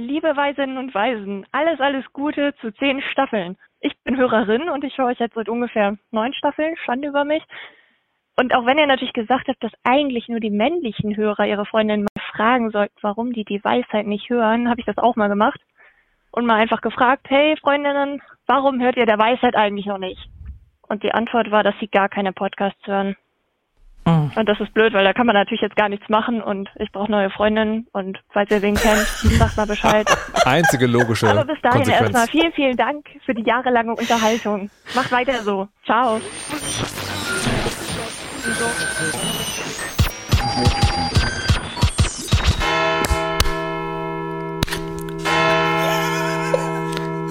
Liebe Weisinnen und Weisen, alles, alles Gute zu zehn Staffeln. Ich bin Hörerin und ich höre euch jetzt seit ungefähr neun Staffeln, Schande über mich. Und auch wenn ihr natürlich gesagt habt, dass eigentlich nur die männlichen Hörer ihre Freundinnen mal fragen sollten, warum die die Weisheit nicht hören, habe ich das auch mal gemacht. Und mal einfach gefragt, hey Freundinnen, warum hört ihr der Weisheit eigentlich noch nicht? Und die Antwort war, dass sie gar keine Podcasts hören. Mhm. Und das ist blöd, weil da kann man natürlich jetzt gar nichts machen und ich brauche neue Freundinnen und falls ihr wen kennt, sagt mal Bescheid. Einzige logische Aber bis dahin Konsequenz. erstmal vielen, vielen Dank für die jahrelange Unterhaltung. Macht weiter so. Ciao.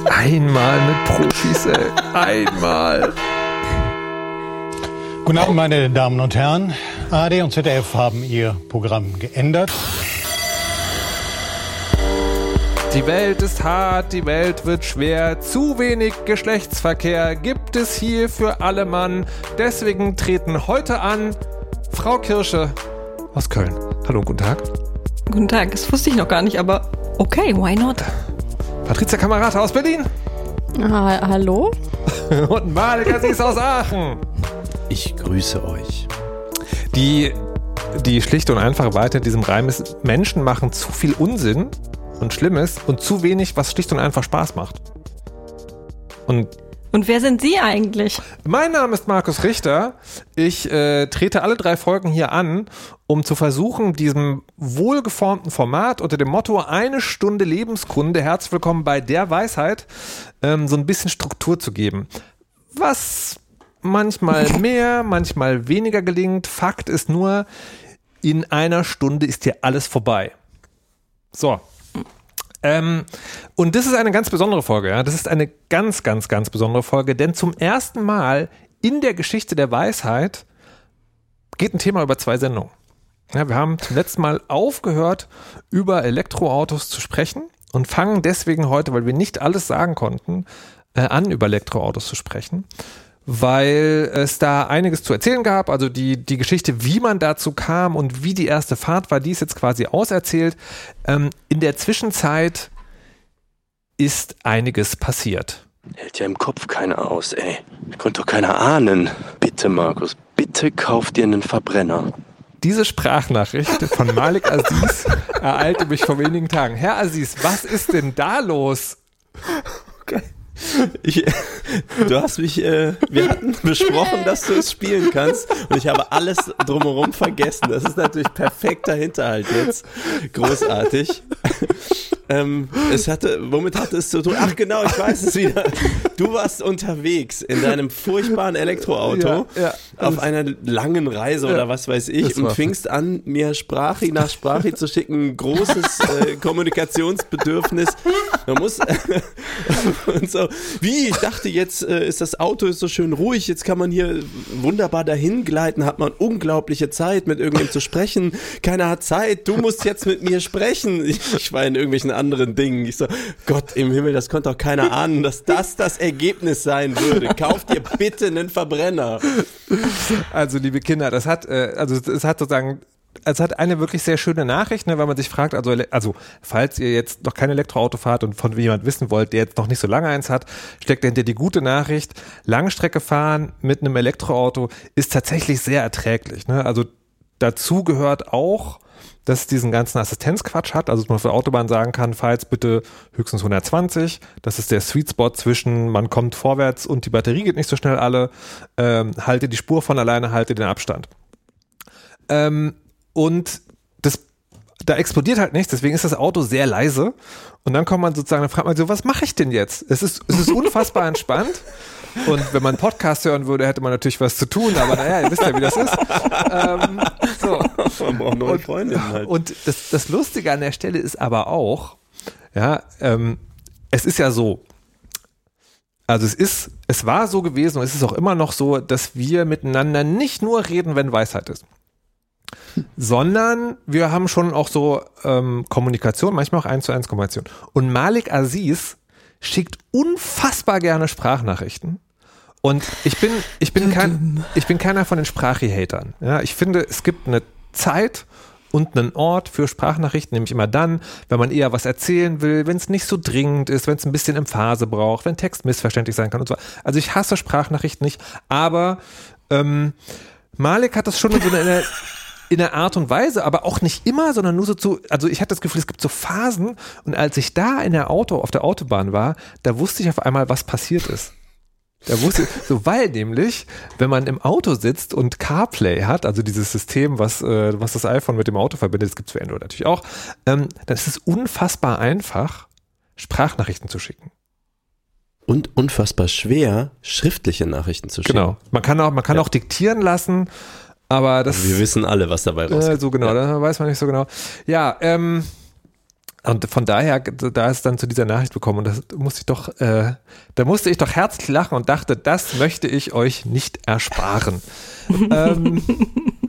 Einmal mit Profis, ey. Einmal. Guten Abend, meine Damen und Herren. ARD und ZDF haben ihr Programm geändert. Die Welt ist hart, die Welt wird schwer. Zu wenig Geschlechtsverkehr gibt es hier für alle Mann. Deswegen treten heute an Frau Kirsche aus Köln. Hallo, guten Tag. Guten Tag, das wusste ich noch gar nicht, aber okay, why not? Patricia Kamerata aus Berlin. Ah, hallo? Und Malika, sie ist aus Aachen. Ich grüße euch. Die, die schlichte und einfache Wahrheit in diesem Reim ist, Menschen machen zu viel Unsinn und Schlimmes und zu wenig, was schlicht und einfach Spaß macht. Und Und wer sind Sie eigentlich? Mein Name ist Markus Richter. Ich äh, trete alle drei Folgen hier an, um zu versuchen, diesem wohlgeformten Format unter dem Motto eine Stunde Lebenskunde, herzlich willkommen bei der Weisheit, ähm, so ein bisschen Struktur zu geben. Was manchmal mehr, manchmal weniger gelingt. Fakt ist nur, in einer Stunde ist hier alles vorbei. So, ähm, und das ist eine ganz besondere Folge, ja. Das ist eine ganz, ganz, ganz besondere Folge, denn zum ersten Mal in der Geschichte der Weisheit geht ein Thema über zwei Sendungen. Ja, wir haben zum letzten Mal aufgehört, über Elektroautos zu sprechen und fangen deswegen heute, weil wir nicht alles sagen konnten, äh, an, über Elektroautos zu sprechen weil es da einiges zu erzählen gab. Also die, die Geschichte, wie man dazu kam und wie die erste Fahrt war, die ist jetzt quasi auserzählt. Ähm, in der Zwischenzeit ist einiges passiert. Hält ja im Kopf keiner aus, ey. Konnte doch keiner ahnen. Bitte, Markus, bitte kauf dir einen Verbrenner. Diese Sprachnachricht von Malik Aziz ereilte mich vor wenigen Tagen. Herr Aziz, was ist denn da los? Okay. Ich, du hast mich, äh, wir hatten besprochen, dass du es spielen kannst und ich habe alles drumherum vergessen. Das ist natürlich perfekter Hinterhalt jetzt. Großartig. Ähm, es hatte, womit hatte es zu tun? Ach genau, ich weiß es wieder. Du warst unterwegs in deinem furchtbaren Elektroauto Ja, ja. auf einer langen Reise Ja, oder was weiß ich und fingst an, mir Sprache nach Sprache zu schicken. Großes äh, Kommunikationsbedürfnis. Man muss und so. Wie? Ich dachte jetzt äh, ist das Auto ist so schön ruhig. Jetzt kann man hier wunderbar dahin gleiten. Hat man unglaubliche Zeit mit irgendjemandem zu sprechen. Keiner hat Zeit. Du musst jetzt mit mir sprechen. Ich, ich war in irgendwelchen anderen Dingen. Ich so Gott im Himmel, das konnte doch keiner ahnen, dass das das Ergebnis sein würde. Kauf dir bitte einen Verbrenner. Also, liebe Kinder, das hat, äh, also es hat sozusagen, es hat eine wirklich sehr schöne Nachricht, ne, weil man sich fragt, also, also falls ihr jetzt noch kein Elektroauto fahrt und von jemand wissen wollt, der jetzt noch nicht so lange eins hat, steckt dahinter die gute Nachricht, Langstrecke fahren mit einem Elektroauto ist tatsächlich sehr erträglich. Ne? Also dazu gehört auch, dass es diesen ganzen Assistenzquatsch hat, also dass man auf der Autobahn sagen kann, fahr jetzt bitte höchstens 120, das ist der Sweet Spot zwischen man kommt vorwärts und die Batterie geht nicht so schnell alle, ähm, halte die Spur von alleine, halte den Abstand. Ähm, und das, da explodiert halt nichts, deswegen ist das Auto sehr leise und dann kommt man sozusagen, dann fragt man so, was mache ich denn jetzt? Es ist, es ist unfassbar entspannt. Und wenn man Podcast hören würde, hätte man natürlich was zu tun, aber naja, ihr wisst ja, wie das ist. Ähm, so. Man braucht neue Und- Freundinnen halt. Und das, das Lustige an der Stelle ist aber auch, ja, ähm, es ist ja so, also es ist, es war so gewesen und es ist auch immer noch so, dass wir miteinander nicht nur reden, wenn Weisheit ist, sondern wir haben schon auch so ähm, Kommunikation, manchmal auch eins zu eins Kommunikation. Und Malik Aziz schickt unfassbar gerne Sprachnachrichten. Und ich bin, ich bin kein, ich bin keiner von den Sprachi-Hatern. Ja, ich finde, es gibt eine Zeit und einen Ort für Sprachnachrichten, nämlich immer dann, wenn man eher was erzählen will, wenn es nicht so dringend ist, wenn es ein bisschen Emphase braucht, wenn Text missverständlich sein kann und so. Also ich hasse Sprachnachrichten nicht, aber ähm, Malik hat das schon in so einer in der Art und Weise, aber auch nicht immer, sondern nur so zu, also ich hatte das Gefühl, es gibt so Phasen und als ich da in der Auto, auf der Autobahn war, da wusste ich auf einmal, was passiert ist. Da wusste so, weil nämlich, wenn man im Auto sitzt und CarPlay hat, also dieses System, was, äh, was das iPhone mit dem Auto verbindet, das gibt's für Android natürlich auch, ähm, dann ist es unfassbar einfach, Sprachnachrichten zu schicken. Und unfassbar schwer, schriftliche Nachrichten zu schicken. Genau. Man kann auch, man kann Ja. auch diktieren lassen, aber das. Also wir wissen alle, was dabei rauskommt. Äh, so genau, Ja. da weiß man nicht so genau. Ja, ähm, und von daher, da ist dann zu dieser Nachricht bekommen und das musste ich doch, äh, da musste ich doch herzlich lachen und dachte, das möchte ich euch nicht ersparen. ähm,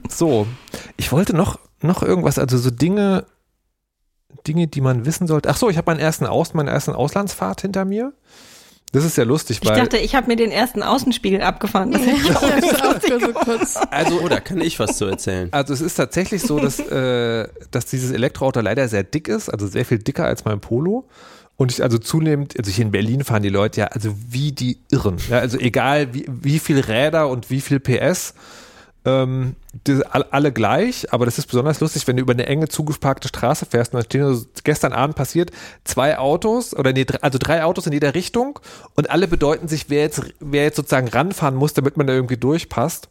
so, ich wollte noch, noch irgendwas, also so Dinge, Dinge, die man wissen sollte. Ach so, ich habe meinen ersten Aus, meine ersten Auslandsfahrt hinter mir. Das ist ja lustig, Ich weil dachte, ich habe mir den ersten Außenspiegel abgefahren. Das ich auch gesagt. so kurz. also Oh, da kann ich was zu erzählen. Also es ist tatsächlich so, dass, äh, dass dieses Elektroauto leider sehr dick ist, also sehr viel dicker als mein Polo. Und ich also zunehmend, also hier in Berlin fahren die Leute ja also wie die Irren. Ja, also egal wie, wie viel Räder und wie viel PS, ähm, die, all- alle gleich, aber das ist besonders lustig, wenn du über eine enge zugeparkte Straße fährst und dann stehen so, gestern Abend passiert, zwei Autos oder nee, also drei Autos in jeder Richtung und alle bedeuten sich, wer jetzt, wer jetzt sozusagen ranfahren muss, damit man da irgendwie durchpasst.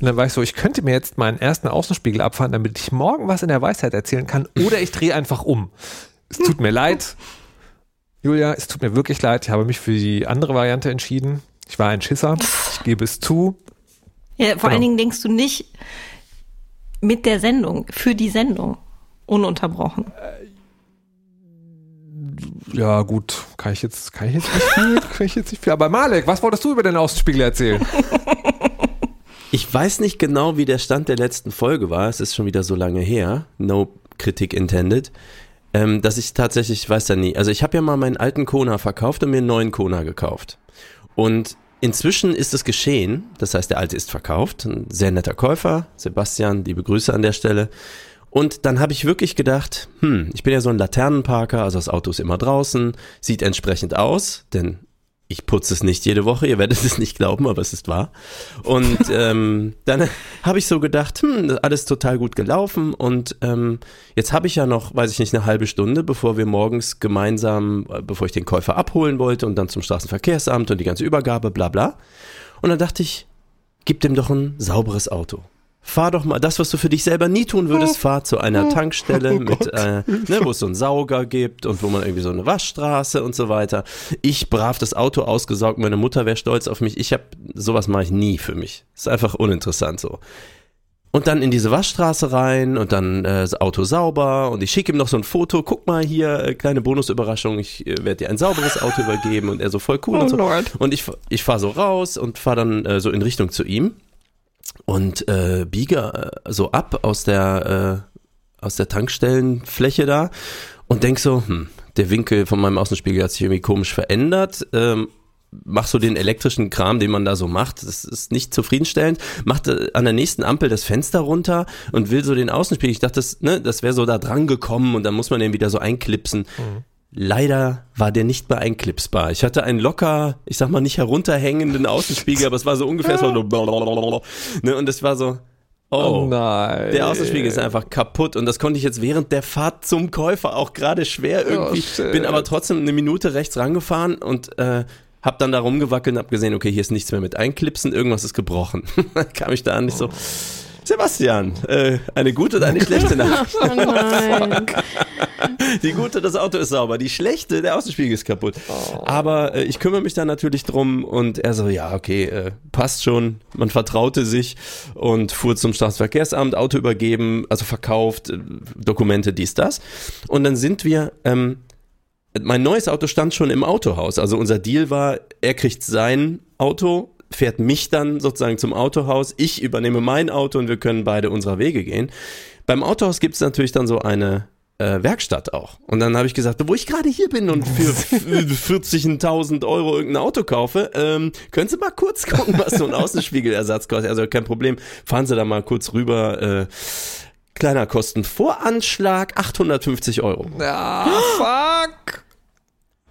Und dann war ich so, ich könnte mir jetzt meinen ersten Außenspiegel abfahren, damit ich morgen was in der Weisheit erzählen kann, oder ich drehe einfach um. Es tut mir leid, Julia, es tut mir wirklich leid. Ich habe mich für die andere Variante entschieden. Ich war ein Schisser, ich gebe es zu. Ja, vor Genau. allen Dingen denkst du nicht mit der Sendung, für die Sendung, ununterbrochen. Ja, gut, kann ich jetzt, kann ich jetzt nicht viel, kann ich jetzt nicht viel. Aber Malek, was wolltest du über den Außenspiegel erzählen? Ich weiß nicht genau, wie der Stand der letzten Folge war. Es ist schon wieder so lange her. No Kritik intended. Ähm, dass ich tatsächlich, ich weiß ja nie. Also ich habe ja mal meinen alten Kona verkauft und mir einen neuen Kona gekauft. Und inzwischen ist es geschehen. Das heißt, der alte ist verkauft. Ein sehr netter Käufer. Sebastian, liebe Grüße an der Stelle. Und dann habe ich wirklich gedacht, hm, ich bin ja so ein Laternenparker, also das Auto ist immer draußen, sieht entsprechend aus, denn ich putze es nicht jede Woche, ihr werdet es nicht glauben, aber es ist wahr. Und ähm, dann habe ich so gedacht, hm, alles total gut gelaufen und ähm, jetzt habe ich ja noch, weiß ich nicht, eine halbe Stunde, bevor wir morgens gemeinsam, äh, bevor ich den Käufer abholen wollte und dann zum Straßenverkehrsamt und die ganze Übergabe, bla bla. Und dann dachte ich, gib dem doch ein sauberes Auto. Fahr doch mal, das, was du für dich selber nie tun würdest, fahr zu einer Tankstelle mit, äh, ne, wo es so einen Sauger gibt und wo man irgendwie so eine Waschstraße und so weiter. Ich brav das Auto ausgesaugt, meine Mutter wäre stolz auf mich. Ich habe sowas mache ich nie für mich. Ist einfach uninteressant so. Und dann in diese Waschstraße rein und dann äh, das Auto sauber und ich schicke ihm noch so ein Foto. Guck mal hier, äh, kleine Bonusüberraschung, ich äh, werde dir ein sauberes Auto übergeben und er so voll cool und so. Lord. Und ich, ich fahre so raus und fahre dann äh, so in Richtung zu ihm und äh, biege äh, so ab aus der, äh, aus der Tankstellenfläche da und denk so, hm, der Winkel von meinem Außenspiegel hat sich irgendwie komisch verändert. Ähm, mach so den elektrischen Kram, den man da so macht. Das ist nicht zufriedenstellend. Macht äh, an der nächsten Ampel das Fenster runter und will so den Außenspiegel. Ich dachte, das, ne, das wäre so da dran gekommen und dann muss man den wieder so einklipsen. Leider war der nicht mehr einklipsbar. Ich hatte einen locker, ich sag mal nicht herunterhängenden Außenspiegel, aber es war so ungefähr so, ne, und es war so, oh, nein. der Außenspiegel ist einfach kaputt und das konnte ich jetzt während der Fahrt zum Käufer auch gerade schwer irgendwie. shit. bin aber trotzdem eine Minute rechts rangefahren und äh, hab dann da rumgewackelt und hab gesehen, okay, hier ist nichts mehr mit Einklipsen, irgendwas ist gebrochen. kam ich da an, ich so, Sebastian, äh, eine gute oder eine schlechte Nachricht? Oh nein. Die gute, das Auto ist sauber. Die schlechte, der Außenspiegel ist kaputt. Aber äh, ich kümmere mich da natürlich drum und er so, ja, okay, äh, passt schon. Man vertraute sich und fuhr zum Staatsverkehrsamt, Auto übergeben, also verkauft, äh, Dokumente, dies, das. Und dann sind wir, ähm, mein neues Auto stand schon im Autohaus. Also unser Deal war, er kriegt sein Auto, fährt mich dann sozusagen zum Autohaus, ich übernehme mein Auto und wir können beide unserer Wege gehen. Beim Autohaus gibt es natürlich dann so eine äh, Werkstatt auch. Und dann habe ich gesagt, wo ich gerade hier bin und für 40.000 Euro irgendein Auto kaufe, ähm, können Sie mal kurz gucken, was so ein Außenspiegelersatz kostet. Also kein Problem, fahren Sie da mal kurz rüber. Äh, Kleiner Kostenvoranschlag, 850 Euro. Ja, fuck.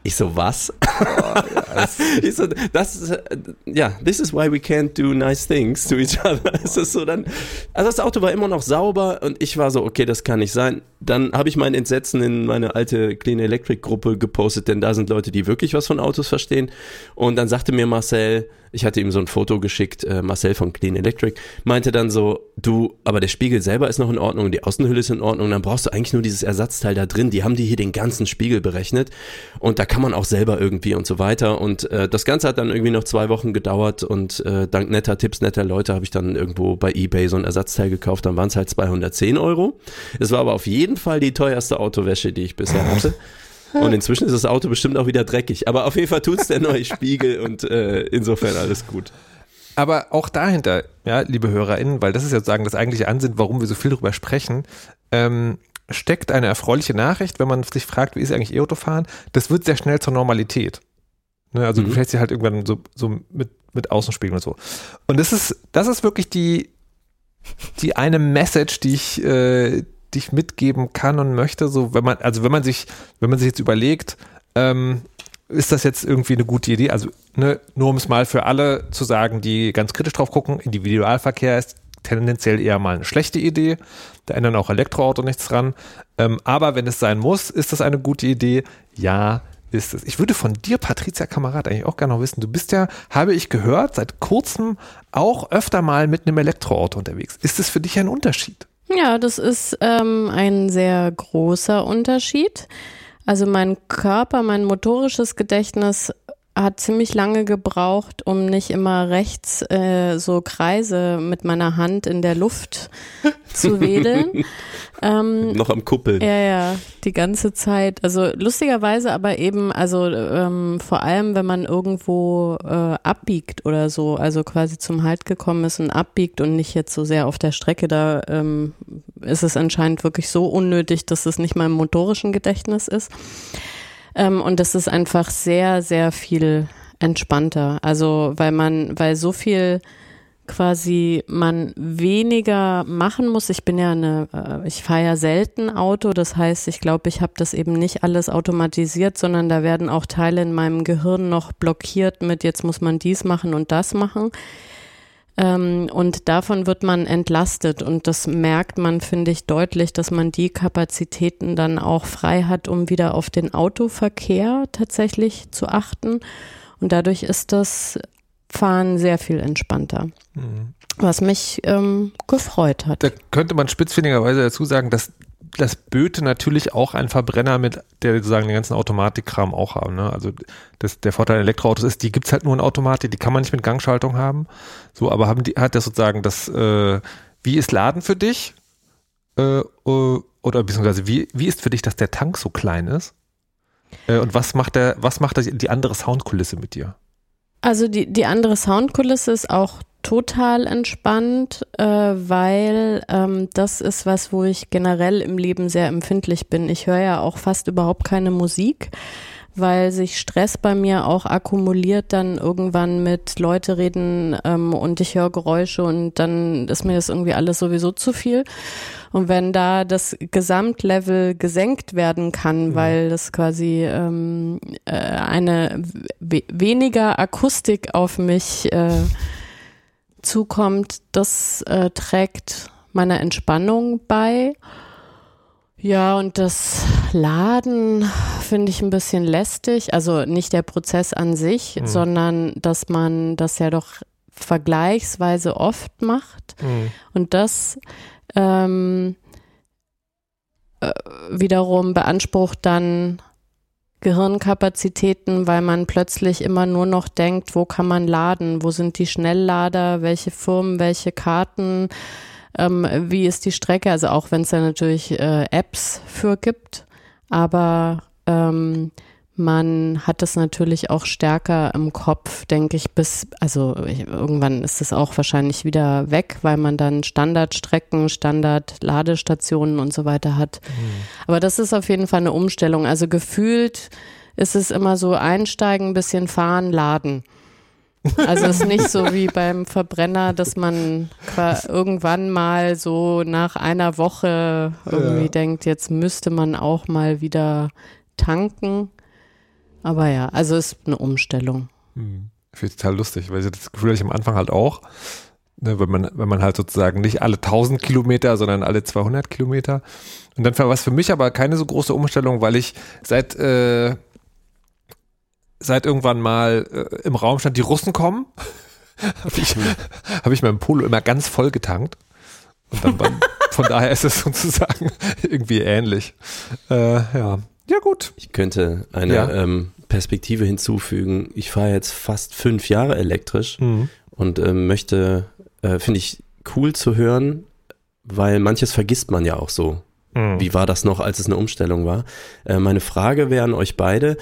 Ich so, was? ich so, das ist, äh, ja, this is why we can't do nice things to each other. Es ist so dann, also das Auto war immer noch sauber und ich war so, okay, das kann nicht sein. Dann habe ich mein Entsetzen in meine alte Clean Electric Gruppe gepostet, denn da sind Leute, die wirklich was von Autos verstehen. Und dann sagte mir Marcel, ich hatte ihm so ein Foto geschickt, äh, Marcel von Clean Electric, meinte dann so, du, aber der Spiegel selber ist noch in Ordnung, die Außenhülle ist in Ordnung, dann brauchst du eigentlich nur dieses Ersatzteil da drin. Die haben die hier den ganzen Spiegel berechnet und da kann man auch selber irgendwie und so weiter. Und äh, das Ganze hat dann irgendwie noch zwei Wochen gedauert und äh, dank netter Tipps, netter Leute habe ich dann irgendwo bei eBay so ein Ersatzteil gekauft, dann waren es halt 210 Euro. Es war aber auf jeden Fall die teuerste Autowäsche, die ich bisher hatte. Und inzwischen ist das Auto bestimmt auch wieder dreckig. Aber auf jeden Fall tut's der neue Spiegel und äh, insofern alles gut. Aber auch dahinter, ja, liebe HörerInnen, weil das ist ja sozusagen das eigentliche Ansinn, warum wir so viel darüber sprechen, ähm, steckt eine erfreuliche Nachricht, wenn man sich fragt, wie ist eigentlich E-Autofahren? Das wird sehr schnell zur Normalität. Ne, also Mhm. du fährst dir halt irgendwann so, so mit, mit Außenspiegeln und so. Und das ist, das ist wirklich die, die eine Message, die ich, äh, die ich mitgeben kann und möchte, so wenn man, also wenn man sich, wenn man sich jetzt überlegt, ähm, ist das jetzt irgendwie eine gute Idee? Also ne, nur um es mal für alle zu sagen, die ganz kritisch drauf gucken, Individualverkehr ist tendenziell eher mal eine schlechte Idee. Da ändern auch Elektroauto nichts dran. Ähm, aber wenn es sein muss, ist das eine gute Idee? Ja, ist es. Ich würde von dir, Patricia Kamerad, eigentlich auch gerne noch wissen. Du bist ja, habe ich gehört, seit kurzem auch öfter mal mit einem Elektroauto unterwegs. Ist es für dich ein Unterschied? Ja, das ist ähm, ein sehr großer Unterschied. Also mein Körper, mein motorisches Gedächtnis hat ziemlich lange gebraucht, um nicht immer rechts äh, so Kreise mit meiner Hand in der Luft zu wedeln. ähm, Noch am Kuppeln. ja, ja, die ganze Zeit. Also lustigerweise aber eben, also ähm, vor allem, wenn man irgendwo äh, abbiegt oder so, also quasi zum Halt gekommen ist und abbiegt und nicht jetzt so sehr auf der Strecke, da ähm, ist es anscheinend wirklich so unnötig, dass es nicht mal im motorischen Gedächtnis ist. Ähm, und das ist einfach sehr, sehr viel entspannter. Also weil man, weil so viel quasi man weniger machen muss. Ich bin ja eine, äh, ich fahre ja selten Auto, das heißt, ich glaube, ich habe das eben nicht alles automatisiert, sondern da werden auch Teile in meinem Gehirn noch blockiert mit, jetzt muss man dies machen und das machen. Ähm, und davon wird man entlastet und das merkt man, finde ich, deutlich, dass man die Kapazitäten dann auch frei hat, um wieder auf den Autoverkehr tatsächlich zu achten. Und dadurch ist das Fahren sehr viel entspannter. Was mich ähm, gefreut hat. Da könnte man spitzfindigerweise dazu sagen, dass das Böte natürlich auch ein Verbrenner mit, der sozusagen den ganzen Automatikkram auch haben. Ne? Also das, der Vorteil an Elektroautos ist, die gibt's halt nur in Automatik, die kann man nicht mit Gangschaltung haben. So, aber haben die, hat das sozusagen das, äh, wie ist Laden für dich? Äh, äh, oder beziehungsweise wie, wie ist für dich, dass der Tank so klein ist? Äh, und was macht der, was macht die andere Soundkulisse mit dir? Also die, die andere Soundkulisse ist auch total entspannt, äh, weil ähm, das ist was, wo ich generell im Leben sehr empfindlich bin. Ich höre ja auch fast überhaupt keine Musik, weil sich Stress bei mir auch akkumuliert dann irgendwann mit Leute reden ähm, und ich höre Geräusche und dann ist mir das irgendwie alles sowieso zu viel. Und wenn da das Gesamtlevel gesenkt werden kann, weil das quasi ähm, äh, eine we weniger Akustik auf mich äh, zukommt, das äh, trägt meiner Entspannung bei. Ja, und das Laden finde ich ein bisschen lästig. Also nicht der Prozess an sich, Mhm. sondern dass man das ja doch vergleichsweise oft macht. Und das ähm, äh, wiederum beansprucht dann Gehirnkapazitäten, weil man plötzlich immer nur noch denkt, wo kann man laden, wo sind die Schnelllader, welche Firmen, welche Karten, ähm, wie ist die Strecke, also auch wenn es da natürlich äh, Apps für gibt, aber ähm, man hat es natürlich auch stärker im Kopf, denke ich, bis, also irgendwann ist es auch wahrscheinlich wieder weg, weil man dann Standardstrecken, Standardladestationen und so weiter hat. Aber das ist auf jeden Fall eine Umstellung. Also gefühlt ist es immer so einsteigen, bisschen fahren, laden. Also es ist nicht so wie beim Verbrenner, dass man irgendwann mal so nach einer Woche irgendwie Ja. denkt, jetzt müsste man auch mal wieder tanken. Aber ja, also es ist eine Umstellung. Hm. Finde ich total lustig, weil ich das Gefühl hatte ich am Anfang halt auch, ne, wenn man, wenn man halt sozusagen nicht alle 1000 Kilometer, sondern alle 200 Kilometer. Und dann war was für mich aber keine so große Umstellung, weil ich seit, äh, seit irgendwann mal äh, im Raum stand, die Russen kommen, habe ich, hab ich meinen Polo immer ganz voll getankt. Und dann von daher ist es sozusagen irgendwie ähnlich. Äh, ja. Ja, gut. Ich könnte eine Ja. ähm, Perspektive hinzufügen. Ich fahre jetzt fast fünf Jahre elektrisch Mhm. und ähm, möchte, äh, finde ich cool zu hören, weil manches vergisst man ja auch so. Mhm. Wie war das noch, als es eine Umstellung war? Äh, meine Frage wäre an euch beide.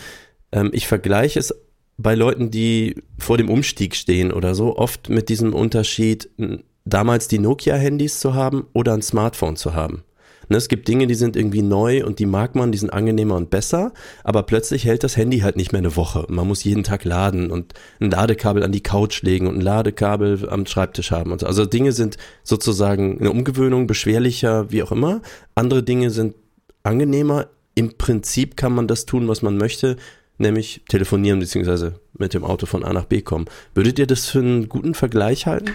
Ähm, ich vergleiche es bei Leuten, die vor dem Umstieg stehen oder so, oft mit diesem Unterschied, damals die Nokia-Handys zu haben oder ein Smartphone zu haben. Ne, es gibt Dinge, die sind irgendwie neu und die mag man, die sind angenehmer und besser, aber plötzlich hält das Handy halt nicht mehr eine Woche. Man muss jeden Tag laden und ein Ladekabel an die Couch legen und ein Ladekabel am Schreibtisch haben und so. Also Dinge sind sozusagen eine Umgewöhnung, beschwerlicher, wie auch immer. Andere Dinge sind angenehmer. Im Prinzip kann man das tun, was man möchte, nämlich telefonieren bzw. mit dem Auto von A nach B kommen. Würdet ihr das für einen guten Vergleich halten?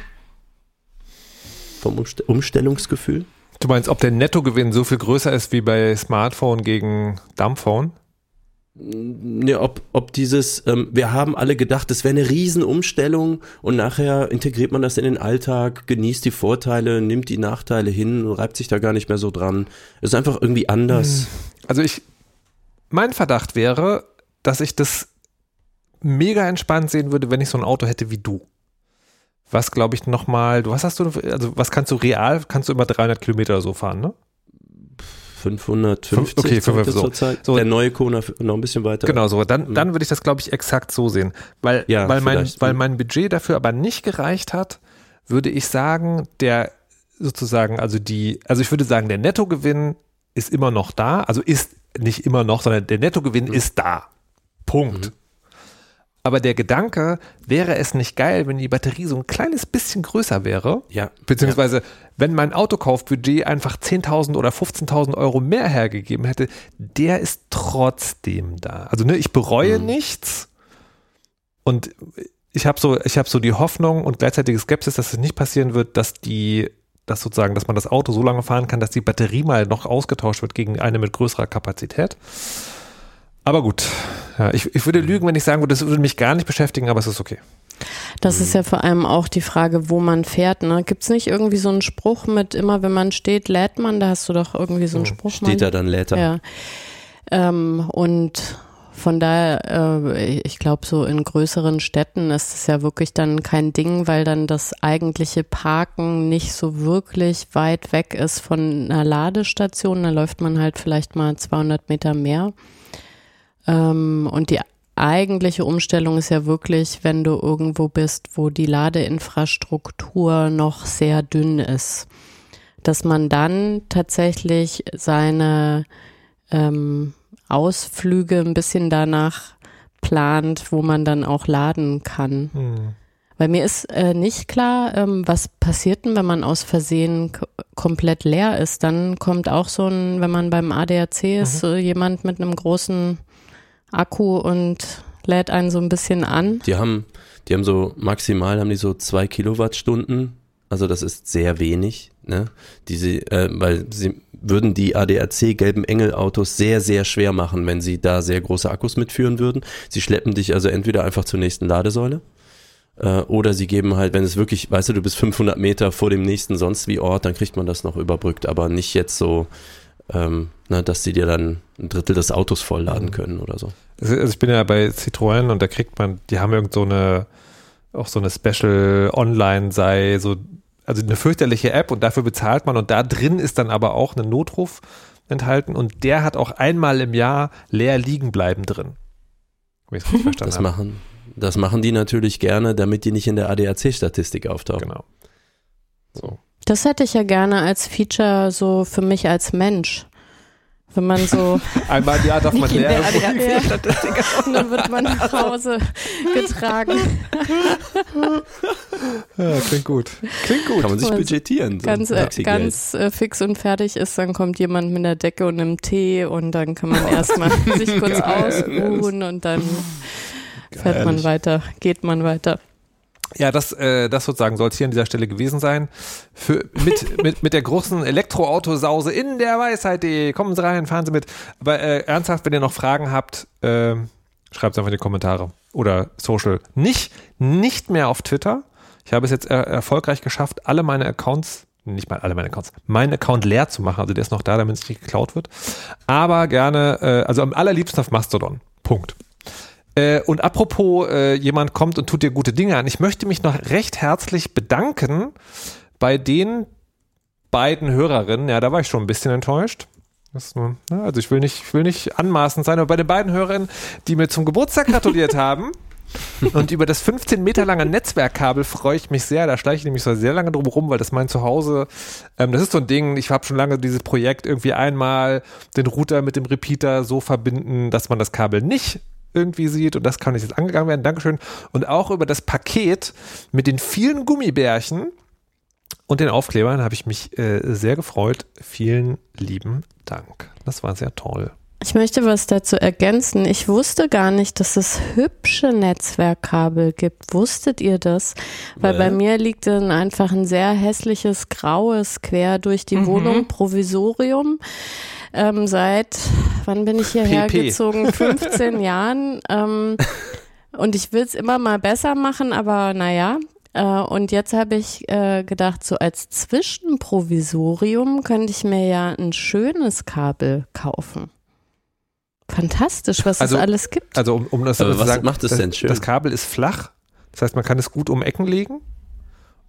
Vom Umst Umstellungsgefühl? Du meinst, ob der Nettogewinn so viel größer ist wie bei Smartphone gegen Dumbphone? Ne, ob, ob dieses, ähm, wir haben alle gedacht, das wäre eine Riesenumstellung und nachher integriert man das in den Alltag, genießt die Vorteile, nimmt die Nachteile hin, reibt sich da gar nicht mehr so dran. Es ist einfach irgendwie anders. Also ich, mein Verdacht wäre, dass ich das mega entspannt sehen würde, wenn ich so ein Auto hätte wie du. Was glaube ich nochmal, du, was hast du, also was kannst du real, kannst du immer 300 Kilometer oder so fahren, ne? 550 Okay, sagt er 550, so. zurzeit. So. Der neue Kona noch ein bisschen weiter. Genau so. Dann, Mhm. dann würde ich das, glaube ich, exakt so sehen. Weil, Ja, weil, mein, weil Mhm. mein Budget dafür aber nicht gereicht hat, würde ich sagen, der sozusagen, also die, also ich würde sagen, der Nettogewinn ist immer noch da. Also ist nicht immer noch, sondern der Nettogewinn ist da. Punkt. Aber der Gedanke, wäre es nicht geil, wenn die Batterie so ein kleines bisschen größer wäre? Ja. Beziehungsweise, wenn mein Autokaufbudget einfach 10.000 oder 15.000 Euro mehr hergegeben hätte, der ist trotzdem da. Also, ne, ich bereue nichts und ich habe so, ich habe so die Hoffnung und gleichzeitige Skepsis, dass es nicht passieren wird, dass die, dass sozusagen, dass man das Auto so lange fahren kann, dass die Batterie mal noch ausgetauscht wird gegen eine mit größerer Kapazität. Aber gut, ja, ich, ich würde lügen, wenn ich sagen würde, das würde mich gar nicht beschäftigen, aber es ist okay. Das ist ja vor allem auch die Frage, wo man fährt. Ne? Gibt es nicht irgendwie so einen Spruch mit, immer wenn man steht, lädt man? Da hast du doch irgendwie so einen Spruch. Steht da dann Later. Ja. Ähm, und von daher, äh, ich glaube, so in größeren Städten ist es ja wirklich dann kein Ding, weil dann das eigentliche Parken nicht so wirklich weit weg ist von einer Ladestation. Da läuft man halt vielleicht mal 200 Meter mehr. Ähm, und die eigentliche Umstellung ist ja wirklich, wenn du irgendwo bist, wo die Ladeinfrastruktur noch sehr dünn ist. Dass man dann tatsächlich seine ähm, Ausflüge ein bisschen danach plant, wo man dann auch laden kann. Weil mir ist äh, nicht klar, ähm, was passiert denn, wenn man aus Versehen komplett leer ist. Dann kommt auch so ein, wenn man beim ADAC ist, so jemand mit einem großen Akku und lädt einen so ein bisschen an. Die haben, die haben so maximal haben die so zwei Kilowattstunden. Also das ist sehr wenig, ne? Diese, äh, weil sie würden die ADAC gelben Engel Autos sehr, sehr schwer machen, wenn sie da sehr große Akkus mitführen würden. Sie schleppen dich also entweder einfach zur nächsten Ladesäule äh, oder sie geben halt, wenn es wirklich, weißt du, du bist 500 Meter vor dem nächsten sonst wie Ort, dann kriegt man das noch überbrückt, aber nicht jetzt so, ähm, ne, dass sie dir dann ein Drittel des Autos vollladen können oder so. Also ich bin ja bei Citroën und da kriegt man, die haben irgend so eine, auch so eine Special Online sei, so, also eine fürchterliche App und dafür bezahlt man und da drin ist dann aber auch ein Notruf enthalten und der hat auch einmal im Jahr leer liegen bleiben drin. Wenn ich es richtig verstanden Das habe. machen, das machen die natürlich gerne, damit die nicht in der ADAC-Statistik auftauchen. Genau. So. Das hätte ich ja gerne als Feature so für mich als Mensch. Wenn man so, Einmal im Jahr darf man leer. und dann wird man nach Hause getragen. Ja, klingt gut. Klingt gut. Kann man sich Und budgetieren. So ganz, äh, ganz äh, fix und fertig ist, dann kommt jemand mit einer Decke und einem Tee und dann kann man erstmal sich kurz ausruhen und dann fährt man weiter, geht man weiter. Ja, das, äh, das sozusagen soll es hier an dieser Stelle gewesen sein. Für, mit, mit, mit der großen Elektroautosause in der Weisheit.de. Kommen Sie rein, fahren Sie mit. Aber äh, ernsthaft, wenn ihr noch Fragen habt, äh, schreibt es einfach in die Kommentare. Oder Social. Nicht, nicht mehr auf Twitter. Ich habe es jetzt er erfolgreich geschafft, alle meine Accounts, nicht mal alle meine Accounts, meinen Account leer zu machen. Also der ist noch da, damit es nicht geklaut wird. Aber gerne, äh, also am allerliebsten auf Mastodon. Punkt. Äh, und apropos, äh, jemand kommt und tut dir gute Dinge an. Ich möchte mich noch recht herzlich bedanken bei den beiden Hörerinnen. Ja, da war ich schon ein bisschen enttäuscht. Nur, ne, also ich will nicht, ich will nicht anmaßend sein, aber bei den beiden Hörerinnen, die mir zum Geburtstag gratuliert haben. Und über das 15 Meter lange Netzwerkkabel freue ich mich sehr. Da schleiche ich nämlich so sehr lange drum rum, weil das mein Zuhause, ähm, das ist so ein Ding, ich habe schon lange dieses Projekt irgendwie einmal den Router mit dem Repeater so verbinden, dass man das Kabel nicht irgendwie sieht und das kann jetzt angegangen werden. Dankeschön. Und auch über das Paket mit den vielen Gummibärchen und den Aufklebern habe ich mich äh, sehr gefreut. Vielen lieben Dank. Das war sehr toll. Ich möchte was dazu ergänzen. Ich wusste gar nicht, dass es hübsche Netzwerkkabel gibt. Wusstet ihr das? Weil Nee. bei mir liegt dann einfach ein sehr hässliches graues quer durch die Wohnung Provisorium. Ähm, seit wann bin ich hierher PP. gezogen? 15 Jahren. Ähm, und ich will es immer mal besser machen, aber naja. Äh, und jetzt habe ich äh, gedacht, so als Zwischenprovisorium könnte ich mir ja ein schönes Kabel kaufen. Fantastisch, was Also- es alles gibt. Also um, um das Aber zu was sagen, macht es das, denn schön? Das Kabel ist flach. Das heißt, man kann es gut um Ecken legen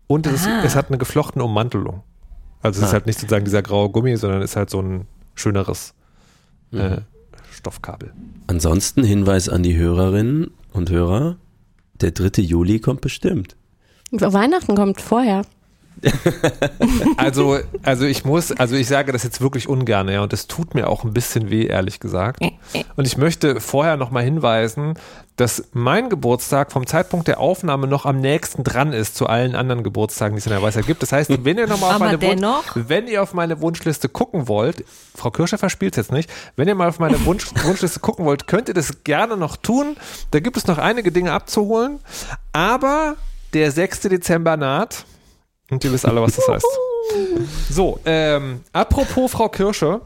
und es, ist, Ah. es hat eine geflochtene Ummantelung. Also es ist Ah. halt nicht sozusagen dieser graue Gummi, sondern ist halt so ein schöneres äh, Stoffkabel. Ansonsten Hinweis an die Hörerinnen und Hörer. Der 3. Juli kommt bestimmt. Weihnachten kommt vorher. Also, also ich muss, also ich sage das jetzt wirklich ungern, ja, und das tut mir auch ein bisschen weh, ehrlich gesagt. Und ich möchte vorher nochmal hinweisen, dass mein Geburtstag vom Zeitpunkt der Aufnahme noch am nächsten dran ist zu allen anderen Geburtstagen, die es in der Weisheit gibt. Das heißt, wenn ihr nochmal auf meine Wunsch, dennoch? wenn ihr auf meine Wunschliste gucken wollt, Frau Kirscher verspielt es jetzt nicht, wenn ihr mal auf meine Wunsch, Wunschliste gucken wollt, könnt ihr das gerne noch tun. Da gibt es noch einige Dinge abzuholen, aber der 6. Dezember naht. Und ihr wisst alle, was das heißt. So, ähm, apropos Frau Kirsche,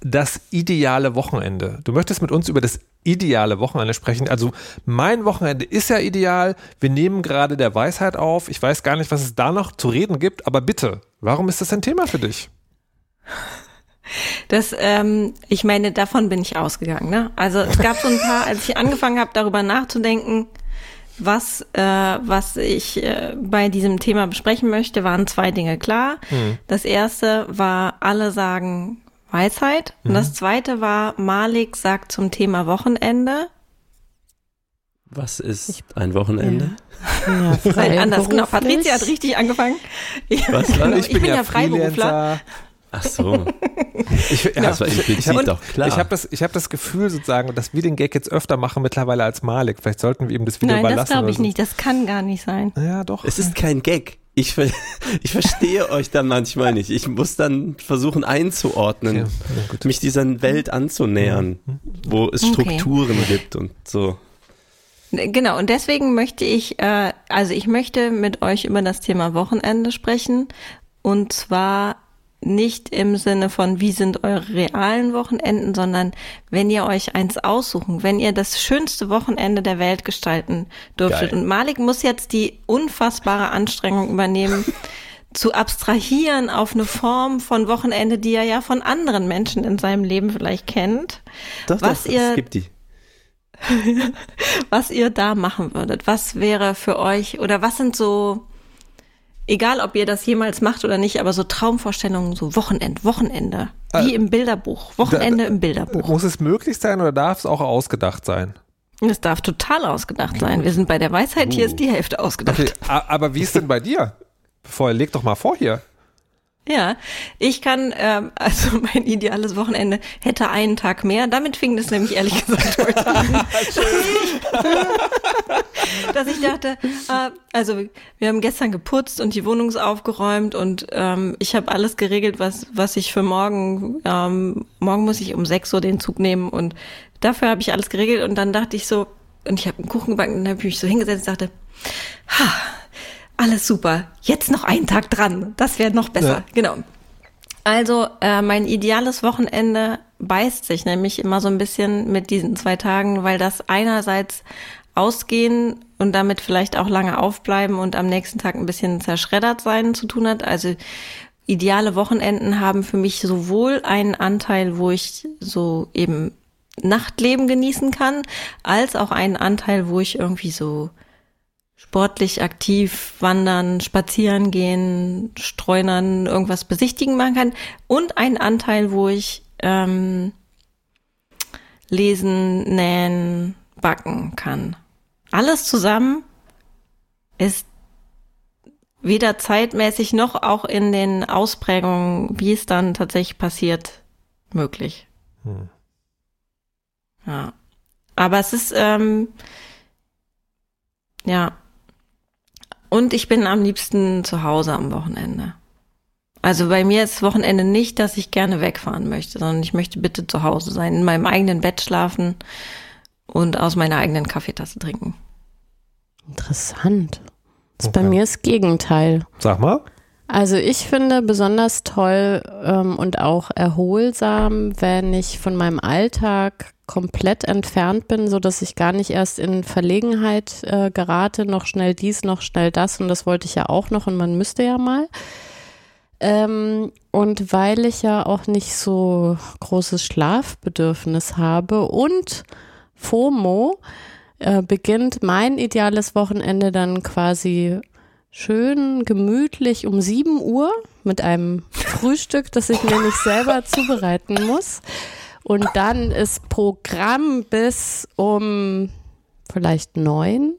das ideale Wochenende. Du möchtest mit uns über das ideale Wochenende sprechen. Also mein Wochenende ist ja ideal. Wir nehmen gerade der Weisheit auf. Ich weiß gar nicht, was es da noch zu reden gibt, aber bitte, warum ist das ein Thema für dich? Das, ähm, ich meine, davon bin ich ausgegangen. Ne? Also es gab so ein paar, als ich angefangen habe, darüber nachzudenken, was, äh, was ich äh, bei diesem Thema besprechen möchte, waren zwei Dinge klar. Das erste war, alle sagen Weisheit. Und das zweite war, Malik sagt zum Thema Wochenende. Was ist ein Wochenende? Ja, Nein, anders, genau. Patricia hat richtig angefangen. Ich, Was war das? ich bin, ja Freiberufler. Ach so. Ich, Das war ich, implizit ich habe doch klar. ich hab das, ich hab das Gefühl sozusagen, dass wir den Gag jetzt öfter machen mittlerweile als Malik. Vielleicht sollten wir ihm das Video Nein, das überlassen. glaube ich so. nicht. Das kann gar nicht sein. Ja, doch. Es ist kein Gag. Ich, ver ich verstehe euch dann manchmal nicht. Ich muss dann versuchen einzuordnen, Ja, ja, mich dieser Welt anzunähern, wo es Okay. Strukturen gibt und so. Genau, und deswegen möchte ich, äh, also ich möchte mit euch über das Thema Wochenende sprechen. Und zwar nicht im Sinne von, wie sind eure realen Wochenenden, sondern wenn ihr euch eins aussuchen, wenn ihr das schönste Wochenende der Welt gestalten dürftet. Geil. Und Malik muss jetzt die unfassbare Anstrengung übernehmen, zu abstrahieren auf eine Form von Wochenende, die er ja von anderen Menschen in seinem Leben vielleicht kennt. Doch, Was doch, ihr- es gibt die. was ihr da machen würdet. Was wäre für euch oder was sind so, egal ob ihr das jemals macht oder nicht, aber so Traumvorstellungen, so Wochenend, Wochenende, wie Äh, im Bilderbuch, Wochenende im Bilderbuch. Muss es möglich sein oder darf es auch ausgedacht sein? Das darf total ausgedacht sein. Wir sind bei der Weisheit, hier ist die Hälfte ausgedacht. Okay, aber wie ist denn bei dir? Vorher, leg doch mal vor hier. Ja, ich kann, ähm, also mein ideales Wochenende hätte einen Tag mehr. Damit fing das nämlich ehrlich gesagt heute an. dass ich dachte, äh, also wir haben gestern geputzt und die Wohnung ist aufgeräumt und ähm, ich habe alles geregelt, was was ich für morgen, ähm, morgen muss ich um 6 Uhr den Zug nehmen und dafür habe ich alles geregelt und dann dachte ich so, und ich habe einen Kuchen gebacken und dann habe ich mich so hingesetzt und dachte, ha, alles super, jetzt noch einen Tag dran, das wäre noch besser, Ja. genau. Also äh, mein ideales Wochenende beißt sich nämlich immer so ein bisschen mit diesen zwei Tagen, weil das einerseits ausgehen und damit vielleicht auch lange aufbleiben und am nächsten Tag ein bisschen zerschreddert sein zu tun hat. Also ideale Wochenenden haben für mich sowohl einen Anteil, wo ich so eben Nachtleben genießen kann, als auch einen Anteil, wo ich irgendwie so sportlich aktiv wandern, spazieren gehen, streunern, irgendwas besichtigen machen kann und einen Anteil, wo ich ähm, lesen, nähen, backen kann. Alles zusammen ist weder zeitmäßig noch auch in den Ausprägungen, wie es dann tatsächlich passiert, möglich. Ja. Aber es ist, ähm, ja. Und ich bin am liebsten zu Hause am Wochenende. Also bei mir ist Wochenende nicht, dass ich gerne wegfahren möchte, sondern ich möchte bitte zu Hause sein, in meinem eigenen Bett schlafen und aus meiner eigenen Kaffeetasse trinken. Interessant. Das ist Okay. bei mir das Gegenteil. Sag mal. Also ich finde besonders toll ähm, und auch erholsam, wenn ich von meinem Alltag komplett entfernt bin, so dass ich gar nicht erst in Verlegenheit äh, gerate, noch schnell dies, noch schnell das und das wollte ich ja auch noch und man müsste ja mal. Ähm, und weil ich ja auch nicht so großes Schlafbedürfnis habe und FOMO, äh, beginnt mein ideales Wochenende dann quasi schön gemütlich um 7 Uhr mit einem Frühstück, das ich mir nicht selber zubereiten muss. Und dann ist Programm bis um vielleicht neun.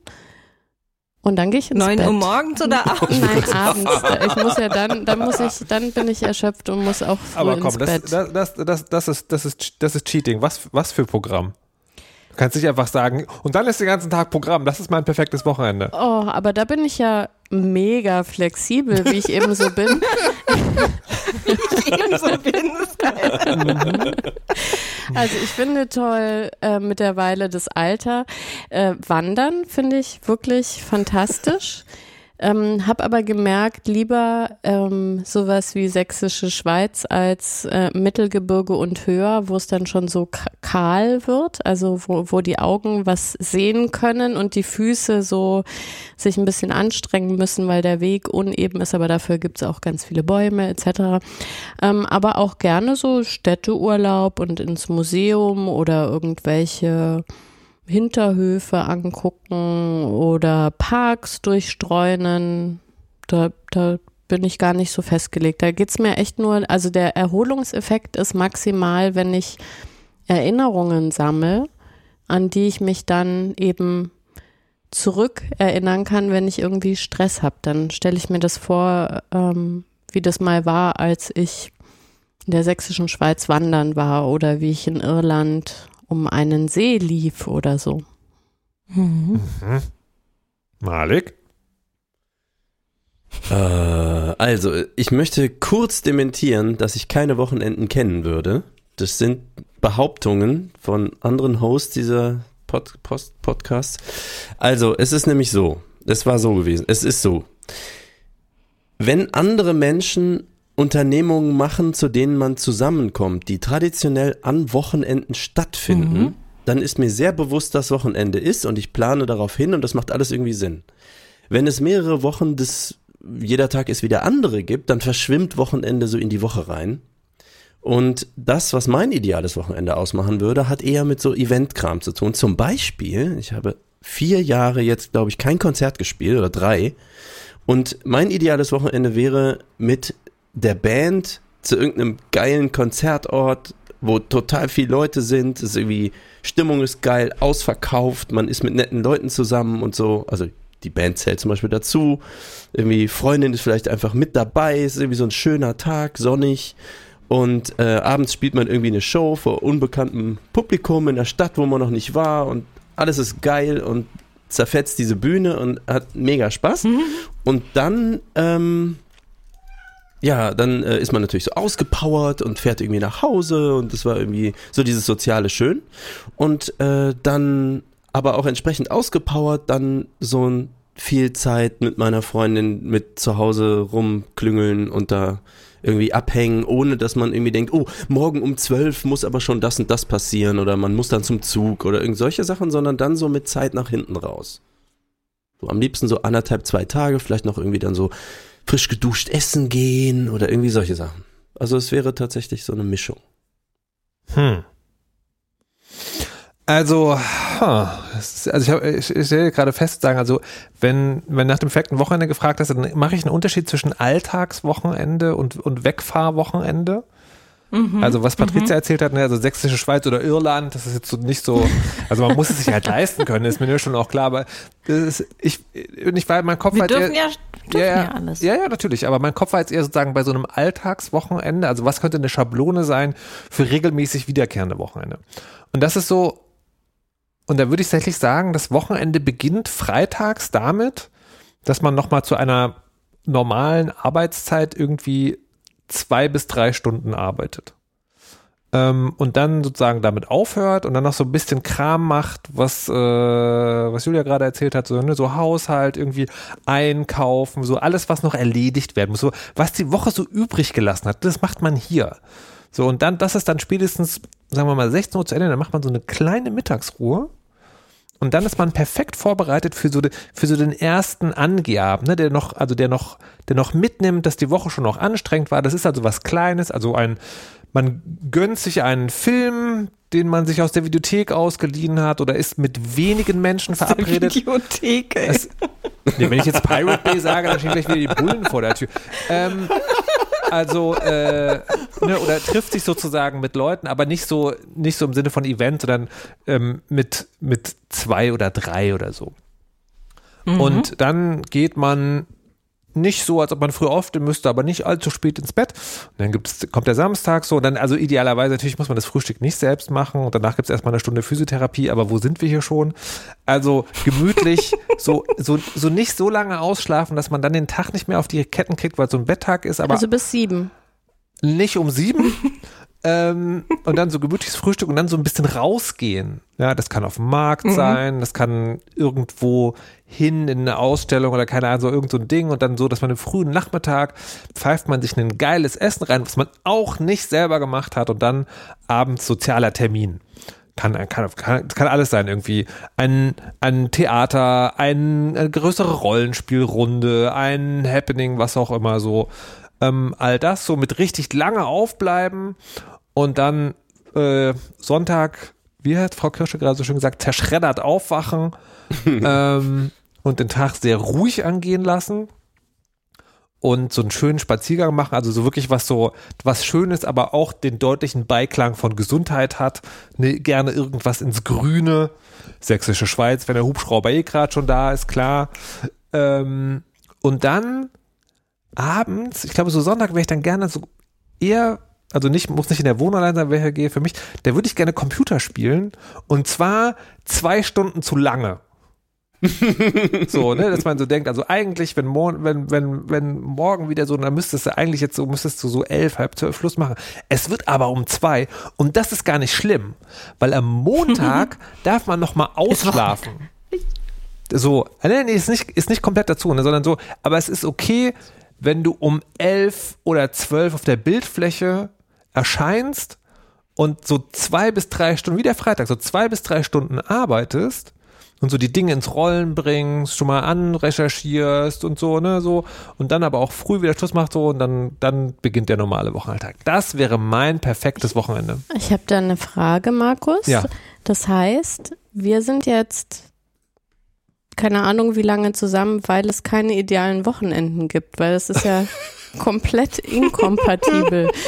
Und dann gehe ich ins Neun Bett. Uhr morgens oder abends? Nein, abends. Ich muss ja dann, dann muss ich, dann bin ich erschöpft und muss auch früh Aber ins komm, das, Bett. das, das, das, das, ist, das, ist, das ist Cheating. Was, was für Programm? Du kannst nicht einfach sagen, und dann ist den ganzen Tag Programm. Das ist mein perfektes Wochenende. Oh, aber da bin ich ja mega flexibel, wie ich eben so bin. so bin, ist geil. Also ich finde toll äh, mittlerweile das Alter. Äh, Wandern finde ich wirklich fantastisch. Ähm, hab aber gemerkt, lieber ähm, sowas wie sächsische Schweiz als äh, Mittelgebirge und höher, wo es dann schon so kahl wird, also wo, wo die Augen was sehen können und die Füße so sich ein bisschen anstrengen müssen, weil der Weg uneben ist, aber dafür gibt es auch ganz viele Bäume etc. Ähm, aber auch gerne so Städteurlaub und ins Museum oder irgendwelche Hinterhöfe angucken oder Parks durchstreunen. Da, da bin ich gar nicht so festgelegt. Da geht's mir echt nur, also der Erholungseffekt ist maximal, wenn ich Erinnerungen sammle, an die ich mich dann eben zurück erinnern kann, wenn ich irgendwie Stress habe. Dann stelle ich mir das vor, ähm, wie das mal war, als ich in der sächsischen Schweiz wandern war oder wie ich in Irland um einen See lief oder so. Malik? Äh, also, ich möchte kurz dementieren, dass ich keine Wochenenden kennen würde. Das sind Behauptungen von anderen Hosts dieser Pod Post Podcasts. Also, es ist nämlich so. Es war so gewesen. Es ist so. Wenn andere Menschen Unternehmungen machen, zu denen man zusammenkommt, die traditionell an Wochenenden stattfinden, dann ist mir sehr bewusst, dass Wochenende ist und ich plane darauf hin und das macht alles irgendwie Sinn. Wenn es mehrere Wochen des jeder Tag ist wieder andere gibt, dann verschwimmt Wochenende so in die Woche rein. Und das, was mein ideales Wochenende ausmachen würde, hat eher mit so Eventkram zu tun. Zum Beispiel, ich habe vier Jahre jetzt, glaube ich, kein Konzert gespielt oder drei. Und mein ideales Wochenende wäre mit der Band zu irgendeinem geilen Konzertort, wo total viele Leute sind. Ist irgendwie, Stimmung ist geil, ausverkauft, man ist mit netten Leuten zusammen und so. Also die Band zählt zum Beispiel dazu. Irgendwie Freundin ist vielleicht einfach mit dabei, ist irgendwie so ein schöner Tag, sonnig. Und äh, abends spielt man irgendwie eine Show vor unbekanntem Publikum in der Stadt, wo man noch nicht war und alles ist geil und zerfetzt diese Bühne und hat mega Spaß. Und dann, ähm, ja, dann äh, ist man natürlich so ausgepowert und fährt irgendwie nach Hause und das war irgendwie so dieses soziale Schön. Und äh, dann aber auch entsprechend ausgepowert, dann so ein viel Zeit mit meiner Freundin mit zu Hause rumklüngeln und da irgendwie abhängen, ohne dass man irgendwie denkt, oh, morgen um zwölf muss aber schon das und das passieren oder man muss dann zum Zug oder irgend solche Sachen, sondern dann so mit Zeit nach hinten raus. So am liebsten so anderthalb, zwei Tage, vielleicht noch irgendwie dann so frisch geduscht essen gehen oder irgendwie solche Sachen. Also es wäre tatsächlich so eine Mischung. Hm. Also, also ich, hab, ich, ich stelle gerade fest, sagen, also wenn, wenn nach dem perfekten Wochenende gefragt hast, dann mache ich einen Unterschied zwischen Alltagswochenende und, und Wegfahrwochenende. Also was Patricia erzählt hat, ne, also sächsische Schweiz oder Irland, das ist jetzt so nicht so, also man muss es sich halt leisten können, ist mir schon auch klar, aber das ist, ich, ich war mein Kopf Wir halt dürfen eher- ja, dürfen ja, alles. ja, ja, natürlich. Aber mein Kopf war jetzt eher sozusagen bei so einem Alltagswochenende. Also was könnte eine Schablone sein für regelmäßig wiederkehrende Wochenende? Und das ist so, und da würde ich tatsächlich sagen, das Wochenende beginnt freitags damit, dass man nochmal zu einer normalen Arbeitszeit irgendwie zwei bis drei Stunden arbeitet. Ähm, und dann sozusagen damit aufhört und dann noch so ein bisschen Kram macht, was, äh, was Julia gerade erzählt hat, so, ne, so Haushalt, irgendwie einkaufen, so alles, was noch erledigt werden muss, so was die Woche so übrig gelassen hat, das macht man hier. So, und dann, das ist dann spätestens, sagen wir mal, 16 Uhr zu Ende, dann macht man so eine kleine Mittagsruhe. Und dann ist man perfekt vorbereitet für so, de, für so den ersten Angeabend, ne, der noch, also der noch, der noch mitnimmt, dass die Woche schon noch anstrengend war. Das ist also was Kleines, also ein, man gönnt sich einen Film, den man sich aus der Videothek ausgeliehen hat oder ist mit wenigen Menschen verabredet. Videothek, ey. Es, nee, wenn ich jetzt Pirate Bay sage, dann stehen gleich wieder die Bullen vor der Tür. Ähm, also, äh, ne, oder trifft sich sozusagen mit Leuten, aber nicht so, nicht so im Sinne von Event, sondern ähm, mit, mit zwei oder drei oder so. Und dann geht man nicht so, als ob man früh aufstehen müsste, aber nicht allzu spät ins Bett. Und dann gibt's, kommt der Samstag so, und dann, also idealerweise natürlich muss man das Frühstück nicht selbst machen und danach gibt's erstmal eine Stunde Physiotherapie, aber wo sind wir hier schon? Also gemütlich, so, so, so nicht so lange ausschlafen, dass man dann den Tag nicht mehr auf die Ketten kriegt, weil es so ein Betttag ist, aber Also bis sieben. Nicht um sieben. ähm, und dann so gemütliches Frühstück und dann so ein bisschen rausgehen. Ja, das kann auf dem Markt sein, das kann irgendwo hin in eine Ausstellung oder keine Ahnung, so irgend so ein Ding und dann so, dass man im frühen Nachmittag pfeift man sich ein geiles Essen rein, was man auch nicht selber gemacht hat und dann abends sozialer Termin. Kann, kann, kann, kann alles sein, irgendwie. Ein, ein Theater, ein, eine größere Rollenspielrunde, ein Happening, was auch immer so. Ähm, all das so mit richtig lange aufbleiben und dann äh, Sonntag, wie hat Frau Kirsche gerade so schön gesagt, zerschreddert aufwachen ähm, und den Tag sehr ruhig angehen lassen und so einen schönen Spaziergang machen, also so wirklich was so, was Schönes, aber auch den deutlichen Beiklang von Gesundheit hat. Ne, gerne irgendwas ins Grüne. Sächsische Schweiz, wenn der Hubschrauber eh gerade schon da ist, klar. Ähm, und dann abends, ich glaube so Sonntag wäre ich dann gerne so eher, also nicht, muss nicht in der Wohnung allein sein, wer hier gehe für mich, da würde ich gerne Computer spielen und zwar zwei Stunden zu lange. so, ne, dass man so denkt, also eigentlich, wenn, mor wenn, wenn, wenn morgen wieder so, dann müsstest du eigentlich jetzt so, müsstest du so elf, halb zwölf Schluss machen. Es wird aber um zwei und das ist gar nicht schlimm, weil am Montag darf man noch mal ausschlafen. So, nee, nee, ist nicht, ist nicht komplett dazu, ne, sondern so, aber es ist okay, wenn du um elf oder zwölf auf der Bildfläche erscheinst und so zwei bis drei Stunden, wie der Freitag, so zwei bis drei Stunden arbeitest und so die Dinge ins Rollen bringst, schon mal anrecherchierst und so, ne, so, und dann aber auch früh wieder Schluss machst, so, und dann, dann beginnt der normale Wochenalltag. Das wäre mein perfektes Wochenende. Ich habe da eine Frage, Markus. Ja. Das heißt, wir sind jetzt keine Ahnung wie lange zusammen, weil es keine idealen Wochenenden gibt, weil es ist ja komplett inkompatibel.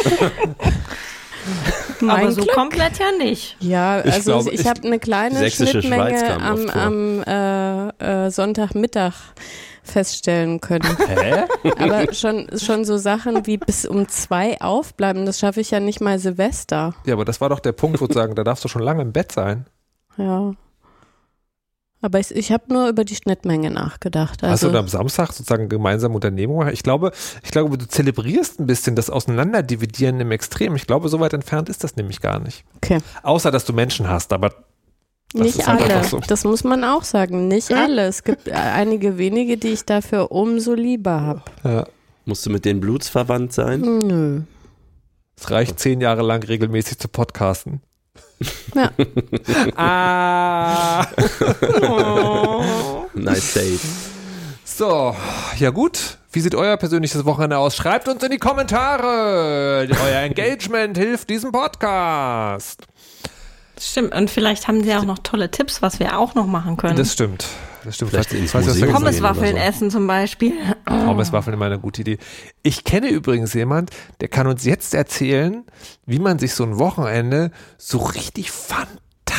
Aber Mein so Glück. komplett ja nicht. Ja, Ich also glaube, ich, ich- habe eine kleine Schnittmenge am, am vor äh, Sonntagmittag feststellen können. Hä? Aber schon, schon so Sachen wie bis um zwei aufbleiben, das schaffe ich ja nicht mal Silvester. Ja, aber das war doch der Punkt, sozusagen, da darfst du schon lange im Bett sein. Ja. Aber ich, ich habe nur über die Schnittmenge nachgedacht. Hast Also, du da am Samstag sozusagen gemeinsame Unternehmung? Ich glaube, ich glaube, du zelebrierst ein bisschen das Auseinanderdividieren im Extrem. Ich glaube, so weit entfernt ist das nämlich gar nicht. okay. Außer, dass du Menschen hast, aber das nicht ist halt alle. so. Das muss man auch sagen. Nicht alle. Es gibt einige wenige, die ich dafür umso lieber habe. Ja. Musst du mit den Bluts verwandt sein? Nö. Es reicht zehn Jahre lang regelmäßig zu podcasten. Ja. ah. Nice date. So, ja gut. Wie sieht euer persönliches Wochenende aus? Schreibt uns in die Kommentare. Euer Engagement hilft diesem Podcast. Stimmt, und vielleicht haben sie auch noch tolle Tipps, was wir auch noch machen können. Das stimmt. Das stimmt. Vielleicht Falls- ins Museum Pommeswaffeln so. essen zum Beispiel. Pommeswaffeln immer eine gute Idee. Ich kenne übrigens jemand, der kann uns jetzt erzählen, wie man sich so ein Wochenende so richtig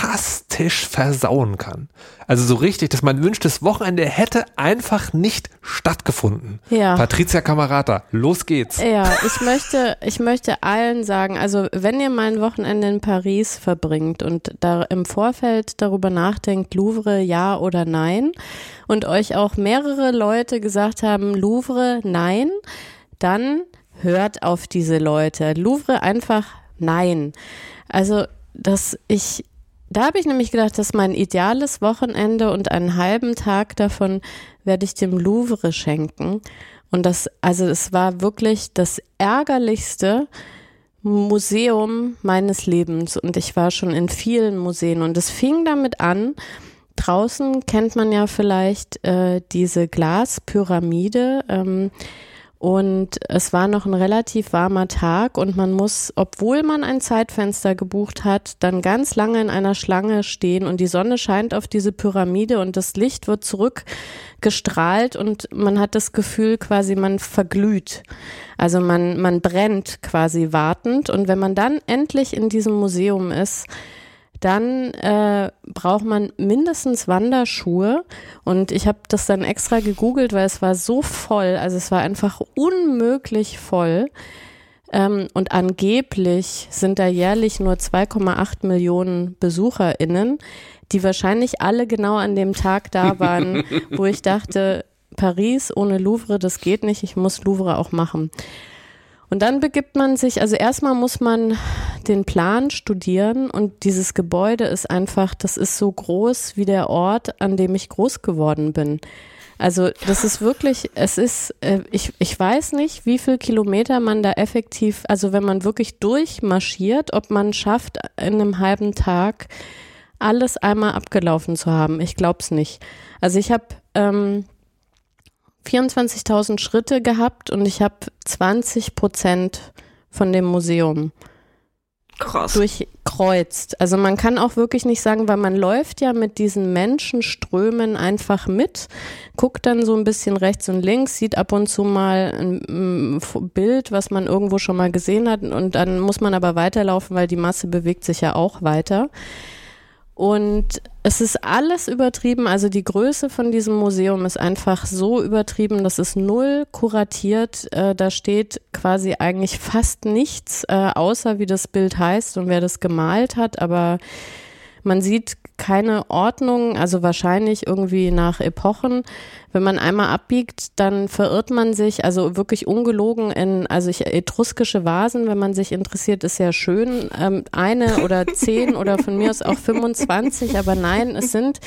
fantastisch versauen kann. Also so richtig, dass man wünscht, das Wochenende hätte einfach nicht stattgefunden. Ja. Patricia Camarata, los geht's. Ja, ich möchte, ich möchte allen sagen, also wenn ihr mal ein Wochenende in Paris verbringt und da im Vorfeld darüber nachdenkt, Louvre ja oder nein, und euch auch mehrere Leute gesagt haben, Louvre nein, dann hört auf diese Leute. Louvre einfach nein. Also, dass ich da habe ich nämlich gedacht, dass mein ideales Wochenende und einen halben Tag davon werde ich dem Louvre schenken. Und das, also es war wirklich das ärgerlichste Museum meines Lebens. Und ich war schon in vielen Museen. Und es fing damit an, draußen kennt man ja vielleicht äh, diese Glaspyramide. Ähm, und es war noch ein relativ warmer Tag und man muss, obwohl man ein Zeitfenster gebucht hat, dann ganz lange in einer Schlange stehen und die Sonne scheint auf diese Pyramide und das Licht wird zurückgestrahlt und man hat das Gefühl quasi, man verglüht. Also man, man brennt quasi wartend und wenn man dann endlich in diesem Museum ist, dann äh, braucht man mindestens Wanderschuhe. Und ich habe das dann extra gegoogelt, weil es war so voll. Also es war einfach unmöglich voll. Ähm, und angeblich sind da jährlich nur 2,8 Millionen BesucherInnen, die wahrscheinlich alle genau an dem Tag da waren, wo ich dachte, Paris ohne Louvre, das geht nicht, ich muss Louvre auch machen. Und dann begibt man sich, also erstmal muss man den Plan studieren und dieses Gebäude ist einfach, das ist so groß wie der Ort, an dem ich groß geworden bin. Also das ist wirklich, es ist, äh, ich, ich weiß nicht, wie viel Kilometer man da effektiv, also wenn man wirklich durchmarschiert, ob man schafft, in einem halben Tag alles einmal abgelaufen zu haben. Ich glaube es nicht. Also ich habe ähm, 24.000 Schritte gehabt und ich habe 20 Prozent von dem Museum Krass. durchkreuzt. Also man kann auch wirklich nicht sagen, weil man läuft ja mit diesen Menschenströmen einfach mit, guckt dann so ein bisschen rechts und links, sieht ab und zu mal ein, mm, Bild, was man irgendwo schon mal gesehen hat und dann muss man aber weiterlaufen, weil die Masse bewegt sich ja auch weiter. Und es ist alles übertrieben. Also die Größe von diesem Museum ist einfach so übertrieben, das ist null kuratiert. Äh, da steht quasi eigentlich fast nichts, äh, außer wie das Bild heißt und wer das gemalt hat. Aber man sieht keine Ordnung, also wahrscheinlich irgendwie nach Epochen. Wenn man einmal abbiegt, dann verirrt man sich, also wirklich ungelogen in, also ich, etruskische Vasen, wenn man sich interessiert, ist ja schön. Ähm, eine oder zehn oder von mir aus auch 25, aber nein, es sind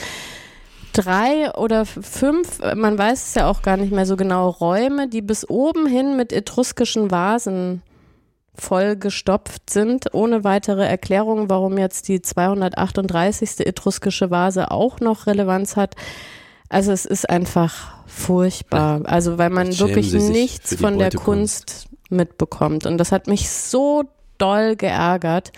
drei oder fünf, man weiß es ja auch gar nicht mehr so genau, Räume, die bis oben hin mit etruskischen Vasen voll gestopft sind, ohne weitere Erklärung, warum jetzt die 238. etruskische Vase auch noch Relevanz hat. Also es ist einfach furchtbar. Also weil man wirklich nichts von der. Kunst mitbekommt. Und das hat mich so doll geärgert.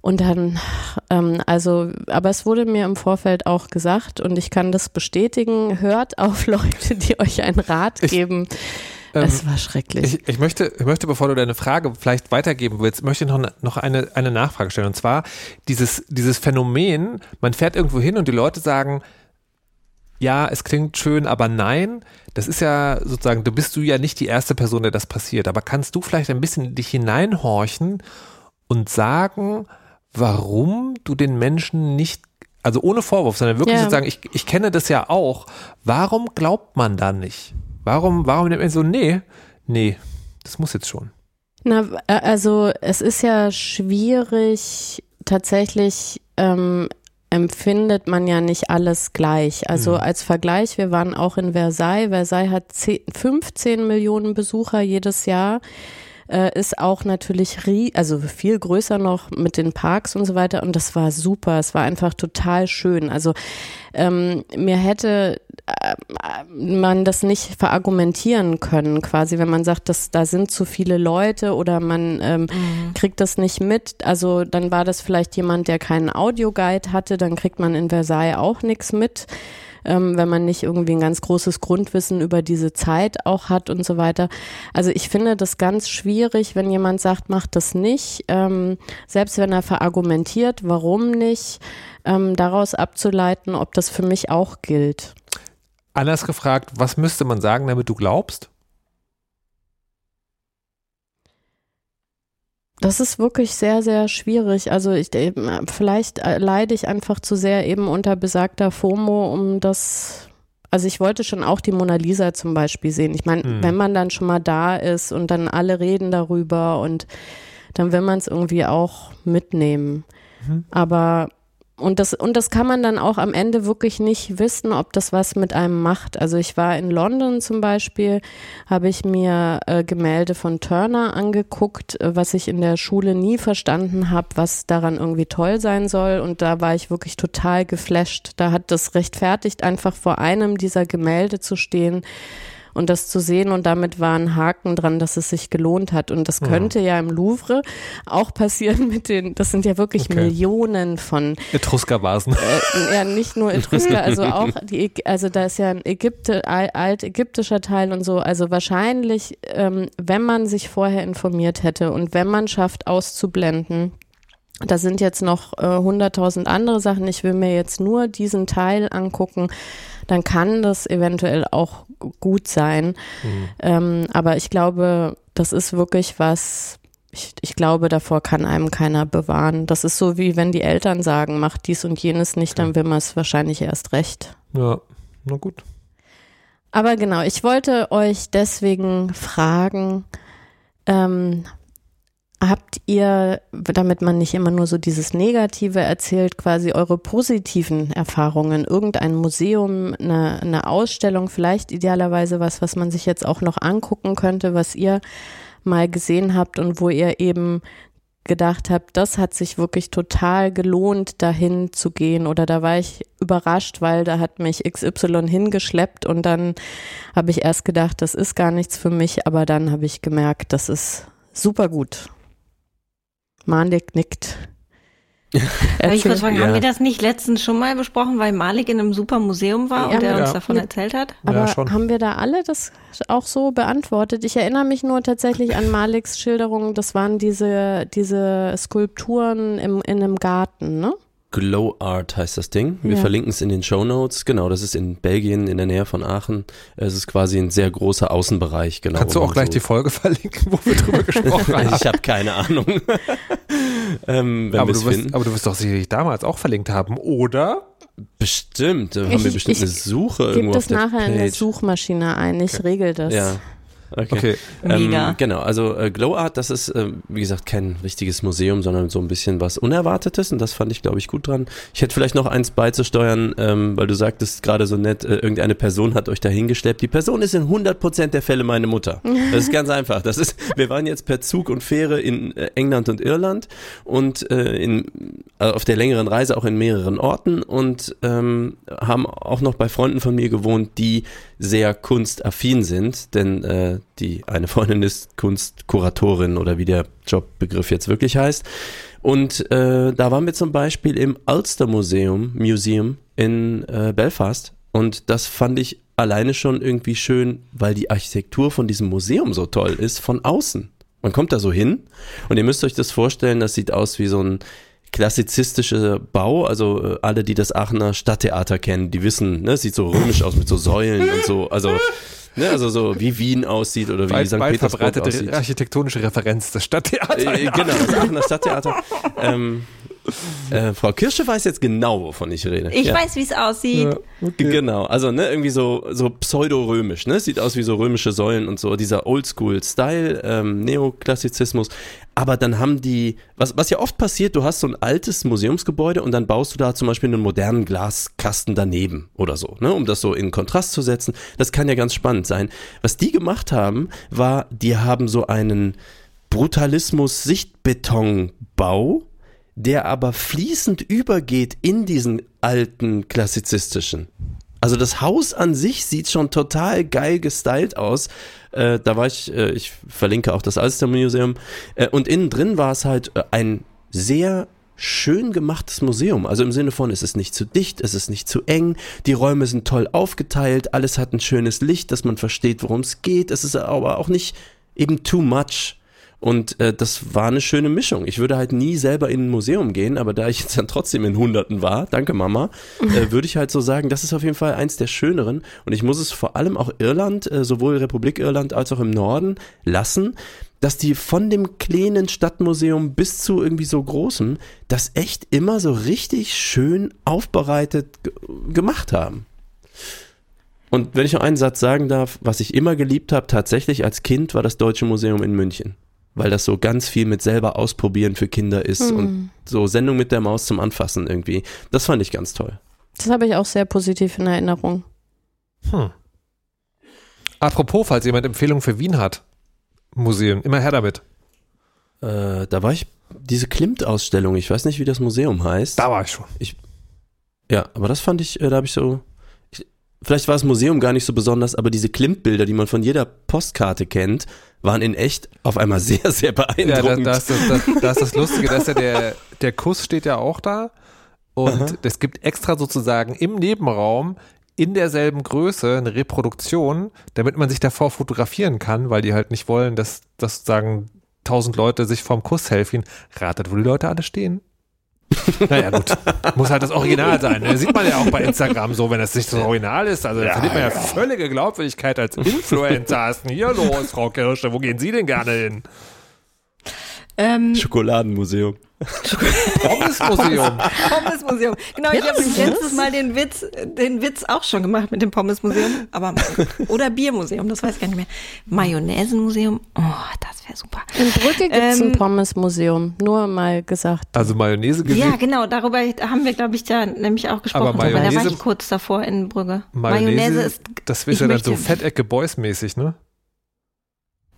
Und dann, ähm, also, aber es wurde mir im Vorfeld auch gesagt und ich kann das bestätigen, hört auf Leute, die euch einen Rat Ich- geben. es war schrecklich. Ich, ich, möchte, ich möchte, bevor du deine Frage vielleicht weitergeben willst, möchte ich noch, eine- noch eine, eine Nachfrage stellen. Und zwar dieses, dieses Phänomen, man fährt irgendwo hin und die Leute sagen, ja, es klingt schön, aber nein, das ist ja sozusagen, du bist du ja nicht die erste Person, der das passiert, aber kannst du vielleicht ein bisschen dich hineinhorchen und sagen, warum du den Menschen nicht, also ohne Vorwurf, sondern wirklich Ja. sozusagen, ich, ich kenne das ja auch, warum glaubt man da nicht? Warum, warum nimmt man so, nee, nee, das muss jetzt schon. Na, äh, also es ist ja schwierig, tatsächlich ähm, empfindet man ja nicht alles gleich. Also Mhm. als Vergleich, wir waren auch in Versailles. Versailles hat 10, 15 Millionen Besucher jedes Jahr. Äh, ist auch natürlich rie also viel größer noch mit den Parks und so weiter und das war super, es war einfach total schön. Also ähm, mir hätte man das nicht verargumentieren können, quasi, wenn man sagt, dass da sind zu viele Leute oder man ähm, kriegt das nicht mit. Also dann war das vielleicht jemand, der keinen Audioguide hatte, dann kriegt man in Versailles auch nichts mit. Ähm, wenn man nicht irgendwie ein ganz großes Grundwissen über diese Zeit auch hat und so weiter. Also ich finde das ganz schwierig, wenn jemand sagt, macht das nicht, ähm, selbst wenn er verargumentiert, warum nicht, ähm, daraus abzuleiten, ob das für mich auch gilt. Anders gefragt, was müsste man sagen, damit du glaubst? Das ist wirklich sehr, sehr schwierig. Also ich, eben, vielleicht äh, leide ich einfach zu sehr eben unter besagter FOMO, um das. Also ich wollte schon auch die Mona Lisa zum Beispiel sehen. Ich meine, Hm. wenn man dann schon mal da ist und dann alle reden darüber und dann will man es irgendwie auch mitnehmen. Mhm. Aber und das, und das kann man dann auch am Ende wirklich nicht wissen, ob das was mit einem macht. Also ich war in London zum Beispiel, habe ich mir äh, Gemälde von Turner angeguckt, äh, was ich in der Schule nie verstanden habe, was daran irgendwie toll sein soll. Und da war ich wirklich total geflasht. Da hat das rechtfertigt, einfach vor einem dieser Gemälde zu stehen und das zu sehen und damit war ein Haken dran, dass es sich gelohnt hat. Und das könnte ja im Louvre auch passieren mit den, das sind ja wirklich Okay. Millionen von Etruskervasen. äh, ja nicht nur Etrusker, also auch die, also da ist ja ein Ägypte, al- altägyptischer Teil und so. Also wahrscheinlich, ähm, wenn man sich vorher informiert hätte und wenn man schafft auszublenden, da sind jetzt noch äh, hunderttausend andere Sachen. Ich will mir jetzt nur diesen Teil angucken. Dann kann das eventuell auch gut sein. Ähm, aber ich glaube, das ist wirklich was. Ich, ich glaube, davor kann einem keiner bewahren. Das ist so wie wenn die Eltern sagen, mach dies und jenes nicht, dann will man es wahrscheinlich erst recht. Ja, na gut. Aber genau, ich wollte euch deswegen fragen, ähm, habt ihr, damit man nicht immer nur so dieses Negative erzählt, quasi eure positiven Erfahrungen, irgendein Museum, eine, eine Ausstellung, vielleicht idealerweise was, was man sich jetzt auch noch angucken könnte, was ihr mal gesehen habt und wo ihr eben gedacht habt, das hat sich wirklich total gelohnt, dahin zu gehen. Oder da war ich überrascht, weil da hat mich XY hingeschleppt und dann habe ich erst gedacht, das ist gar nichts für mich, aber dann habe ich gemerkt, das ist super gut. Malik nickt. Darf ich kurz fragen, Ja. haben wir das nicht letztens schon mal besprochen, weil Malik in einem super Museum war Ja. und er uns Ja. davon erzählt hat? Aber ja, schon. haben wir da alle das auch so beantwortet? Ich erinnere mich nur tatsächlich an Maliks Schilderung. Das waren diese, diese Skulpturen im, in einem Garten, ne? Glow Art heißt das Ding. Wir Ja. verlinken es in den Show Notes. Genau, das ist in Belgien in der Nähe von Aachen. Es ist quasi ein sehr großer Außenbereich. Genau, Kannst du auch gleich so die Folge verlinken, wo wir drüber gesprochen haben? ich habe keine Ahnung. ähm, wenn aber, du wirst, aber du wirst doch sicherlich damals auch verlinkt haben, oder? Bestimmt. Da haben Ich- wir bestimmt ich- eine Suche Gib irgendwo das auf der nachher in der Page. Suchmaschine ein. Ich regel das. Ja. Okay. Okay. Mega. Ähm, genau, also äh, Glow Art, das ist, äh, wie gesagt, kein richtiges Museum, sondern so ein bisschen was Unerwartetes und das fand ich, glaube ich, gut dran. Ich hätte vielleicht noch eins beizusteuern, ähm, weil du sagtest gerade so nett, äh, irgendeine Person hat euch da hingeschleppt. Die Person ist in 100% der Fälle meine Mutter. Das ist ganz einfach. Das ist, wir waren jetzt per Zug und Fähre in äh, England und Irland und äh, in, äh, auf der längeren Reise auch in mehreren Orten und ähm, haben auch noch bei Freunden von mir gewohnt, die sehr kunstaffin sind, denn äh, die eine Freundin ist Kunstkuratorin oder wie der Jobbegriff jetzt wirklich heißt. Und äh, da waren wir zum Beispiel im Ulster Museum, Museum in äh, Belfast und das fand ich alleine schon irgendwie schön, weil die Architektur von diesem Museum so toll ist von außen. Man kommt da so hin und ihr müsst euch das vorstellen, das sieht aus wie so ein klassizistische Bau. Also äh, alle, die das Aachener Stadttheater kennen, die wissen, ne, sieht so römisch aus mit so Säulen und so. Also Ne, also so wie Wien aussieht oder wie Weit, St. weit Petersburg verbreitete aussieht. architektonische Referenz, das Stadttheater. Äh, genau, das Aachener Stadttheater. ähm, äh, Frau Kirsche weiß jetzt genau, wovon ich rede. Ich ja. weiß, wie es aussieht. Genau, also ne, irgendwie so, so pseudo-römisch, ne? Sieht aus wie so römische Säulen und so, dieser Oldschool-Style, ähm, Neoklassizismus. Aber dann haben die, was, was ja oft passiert, du hast so ein altes Museumsgebäude und dann baust du da zum Beispiel einen modernen Glaskasten daneben oder so, ne? Um das so in Kontrast zu setzen. Das kann ja ganz spannend sein. Was die gemacht haben, war, die haben so einen Brutalismus-Sichtbetonbau, der aber fließend übergeht in diesen alten klassizistischen. Also das Haus an sich sieht schon total geil gestylt aus. Äh, da war ich, äh, ich verlinke auch das Alstermuseum. Äh, und innen drin war es halt äh, ein sehr schön gemachtes Museum. Also im Sinne von, es ist nicht zu dicht, es ist nicht zu eng, die Räume sind toll aufgeteilt, alles hat ein schönes Licht, dass man versteht, worum es geht. Es ist aber auch nicht eben too much. Und äh, das war eine schöne Mischung. Ich würde halt nie selber in ein Museum gehen, aber da ich jetzt dann trotzdem in Hunderten war, danke Mama, äh, würde ich halt so sagen, das ist auf jeden Fall eins der schöneren. Und ich muss es vor allem auch Irland, äh, sowohl Republik Irland als auch im Norden, lassen, dass die von dem kleinen Stadtmuseum bis zu irgendwie so großem das echt immer so richtig schön aufbereitet gemacht haben. Und wenn ich noch einen Satz sagen darf, was ich immer geliebt habe, tatsächlich als Kind, war das Deutsche Museum in München. Weil das so ganz viel mit selber ausprobieren für Kinder ist und so Sendung mit der Maus zum Anfassen irgendwie. Das fand ich ganz toll. Das habe ich auch sehr positiv in Erinnerung. Hm. Apropos, falls jemand Empfehlungen für Wien hat, Museum, immer her damit. Äh, da war ich, diese Klimt-Ausstellung, ich weiß nicht, wie das Museum heißt. Da war ich schon. Ja, aber das fand ich, äh, da habe ich so. Ich, vielleicht war das Museum gar nicht so besonders, aber diese Klimt-Bilder, die man von jeder Postkarte kennt, waren in echt auf einmal sehr, sehr Ja, beeindruckend. da, ist das, da, da ist das Lustige, dass ja der, der Kuss steht ja auch da. Und es gibt extra sozusagen im Nebenraum in derselben Größe eine Reproduktion, damit man sich davor fotografieren kann, weil die halt nicht wollen, dass, dass sozusagen tausend Leute sich vorm Kuss helfen. Ratet, wo die Leute alle stehen? Naja, gut. Muss halt das Original sein. Ne? Sieht man ja auch bei Instagram so, wenn das nicht das Original ist. Also dann verliert man ja völlige Glaubwürdigkeit als Influencer. Was ist denn hier los, Frau Kirsche? Wo gehen Sie denn gerne hin? Ähm, Schokoladenmuseum. Pommesmuseum. Pommesmuseum. Genau, ich habe letztes Mal den Witz, den Witz auch schon gemacht mit dem Pommesmuseum, aber oder Biermuseum, das weiß ich gar nicht mehr. Mayonnaisenmuseum, oh, das wäre super. In Brücke gibt es ein Ähm, Pommesmuseum, nur mal gesagt. Also Mayonnaise gesehen. Ja, genau, darüber haben wir, glaube ich, da nämlich auch gesprochen. Aber weil da war Mayonnaise- ich kurz davor in Brügge. Mayonnaise, ist, das ist ich ja dann so Fettecke Boys mäßig, ne?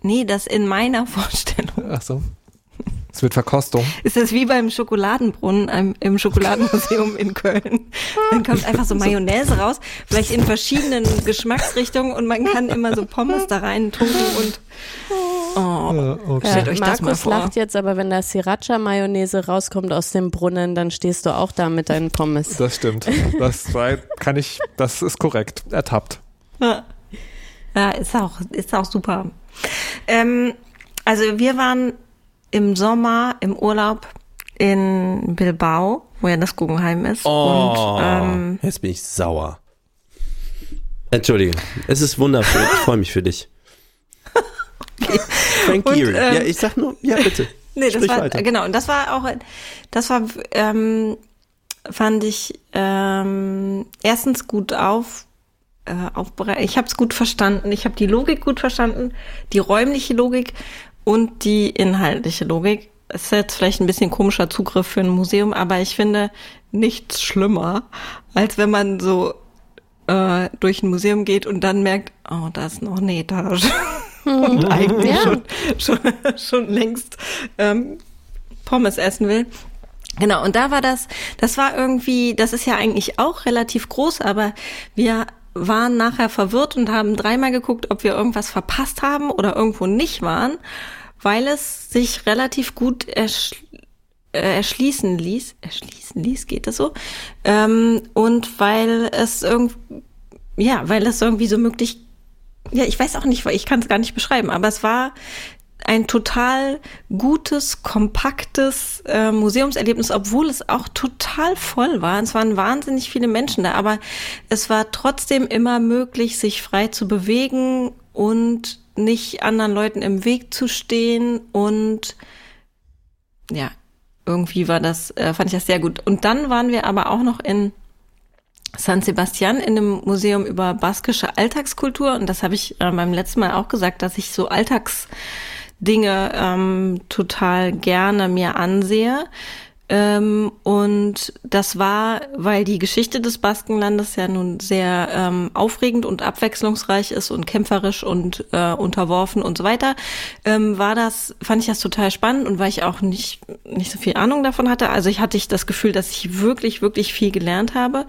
nee, das in meiner Vorstellung. Ach so. Es wird Verkostung. Ist das wie beim Schokoladenbrunnen im Schokoladenmuseum in Köln. Dann kommt einfach so Mayonnaise raus, vielleicht in verschiedenen Geschmacksrichtungen und man kann immer so Pommes da rein tunken und oh, stellt euch das mal Markus vor. lacht jetzt, aber wenn da Sriracha-Mayonnaise rauskommt aus dem Brunnen, dann stehst du auch da mit deinen Pommes. Das stimmt. Das war- kann ich, das ist korrekt. Ertappt. Ja, ist auch, ist auch super. Ähm, also wir waren im Sommer im Urlaub in Bilbao, wo ja das Guggenheim ist. Oh, Und ähm, jetzt bin ich sauer. Entschuldige, es ist wundervoll. Ich freue mich für dich. Frank Und, Gehry. ähm, ja, ich sag nur, ja bitte. Nee, das Sprich war, weiter. genau, und das war auch, das war, ähm, fand ich ähm, erstens gut auf, äh, aufbereitet. Ich habe es gut verstanden. Ich habe die Logik gut verstanden, die räumliche Logik und die inhaltliche Logik. Es ist jetzt vielleicht ein bisschen komischer Zugriff für ein Museum, aber ich finde nichts schlimmer, als wenn man so äh, durch ein Museum geht und dann merkt, oh, da ist noch eine Etage. und eigentlich Ja. schon, schon, schon längst ähm, Pommes essen will. Genau, und da war das, das war irgendwie, das ist ja eigentlich auch relativ groß, aber wir waren nachher verwirrt und haben dreimal geguckt, ob wir irgendwas verpasst haben oder irgendwo nicht waren, weil es sich relativ gut ersch äh, erschließen ließ. Erschließen ließ, geht das so? Ähm, und weil es irgend, ja, weil es irgendwie so möglich ja, ich weiß auch nicht, ich kann es gar nicht beschreiben, aber es war ein total gutes, kompaktes äh, Museumserlebnis, obwohl es auch total voll war. Es waren wahnsinnig viele Menschen da, aber es war trotzdem immer möglich, sich frei zu bewegen und nicht anderen Leuten im Weg zu stehen und ja, irgendwie war das, äh, fand ich das sehr gut. Und dann waren wir aber auch noch in San Sebastian in einem Museum über baskische Alltagskultur. Und das habe ich äh, beim letzten Mal auch gesagt, dass ich so Alltagsdinge ähm, total gerne mir ansehe. Ähm, und das war, weil die Geschichte des Baskenlandes ja nun sehr ähm, aufregend und abwechslungsreich ist und kämpferisch und äh, unterworfen und so weiter, ähm, war das, fand ich das total spannend und weil ich auch nicht, nicht so viel Ahnung davon hatte. Also ich hatte ich das Gefühl, dass ich wirklich, wirklich viel gelernt habe.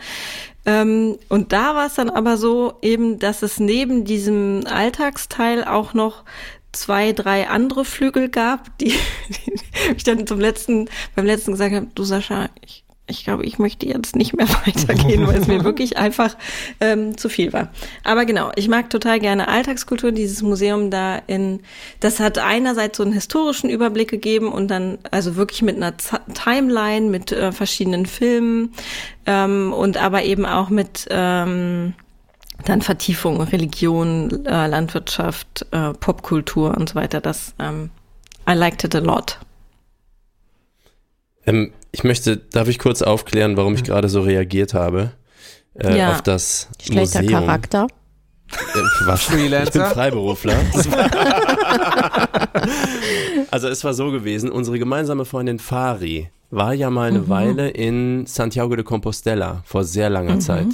Ähm, und da war es dann aber so eben, dass es neben diesem Alltagsteil auch noch zwei, drei andere Flügel gab, die, die ich dann zum letzten, beim letzten gesagt habe, du Sascha, ich, ich glaube, ich möchte jetzt nicht mehr weitergehen, weil es mir wirklich einfach ähm, zu viel war. Aber genau, ich mag total gerne Alltagskultur. Dieses Museum da in, das hat einerseits so einen historischen Überblick gegeben und dann also wirklich mit einer Z Timeline, mit äh, verschiedenen Filmen ähm, und aber eben auch mit ähm, dann Vertiefung, Religion, äh, Landwirtschaft, äh, Popkultur und so weiter. Das ähm, I liked it a lot. Ähm, ich möchte, darf ich kurz aufklären, warum ich gerade so reagiert habe äh, Ja. auf das Schlechter Museum. Charakter. Äh, was? Freelancer? Ich bin Freiberufler. also es war so gewesen, unsere gemeinsame Freundin Fari war ja mal eine Weile in Santiago de Compostela vor sehr langer Zeit.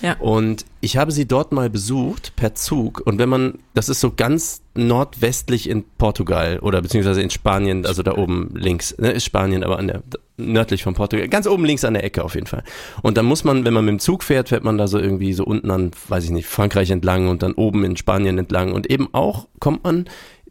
Ja. Und ich habe sie dort mal besucht per Zug. Und wenn man, das ist so ganz nordwestlich in Portugal oder beziehungsweise in Spanien, also da oben links, ne, ist Spanien, aber an der, nördlich von Portugal, ganz oben links an der Ecke auf jeden Fall. Und dann muss man, wenn man mit dem Zug fährt, fährt man da so irgendwie so unten an, weiß ich nicht, Frankreich entlang und dann oben in Spanien entlang. Und eben auch kommt man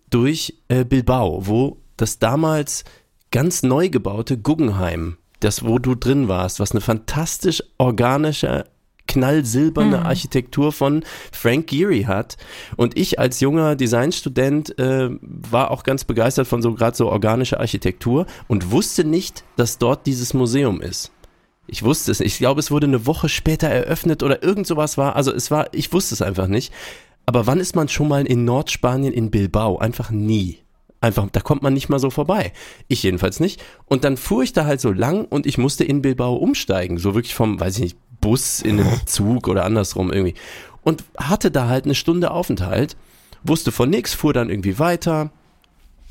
durch äh, Bilbao, wo das damals ganz neu gebaute Guggenheim, das wo du drin warst, was eine fantastisch organische knallsilberne Architektur von Frank Gehry hat. Und ich als junger Designstudent äh, war auch ganz begeistert von so gerade so organischer Architektur und wusste nicht, dass dort dieses Museum ist. Ich wusste es nicht. Ich glaube, es wurde eine Woche später eröffnet oder irgend sowas war. Also es war, ich wusste es einfach nicht. Aber wann ist man schon mal in Nordspanien in Bilbao? Einfach nie. Einfach, da kommt man nicht mal so vorbei. Ich jedenfalls nicht. Und dann fuhr ich da halt so lang und ich musste in Bilbao umsteigen. So wirklich vom, weiß ich nicht, Bus in den Zug oder andersrum irgendwie. Und hatte da halt eine Stunde Aufenthalt, wusste von nix, fuhr dann irgendwie weiter,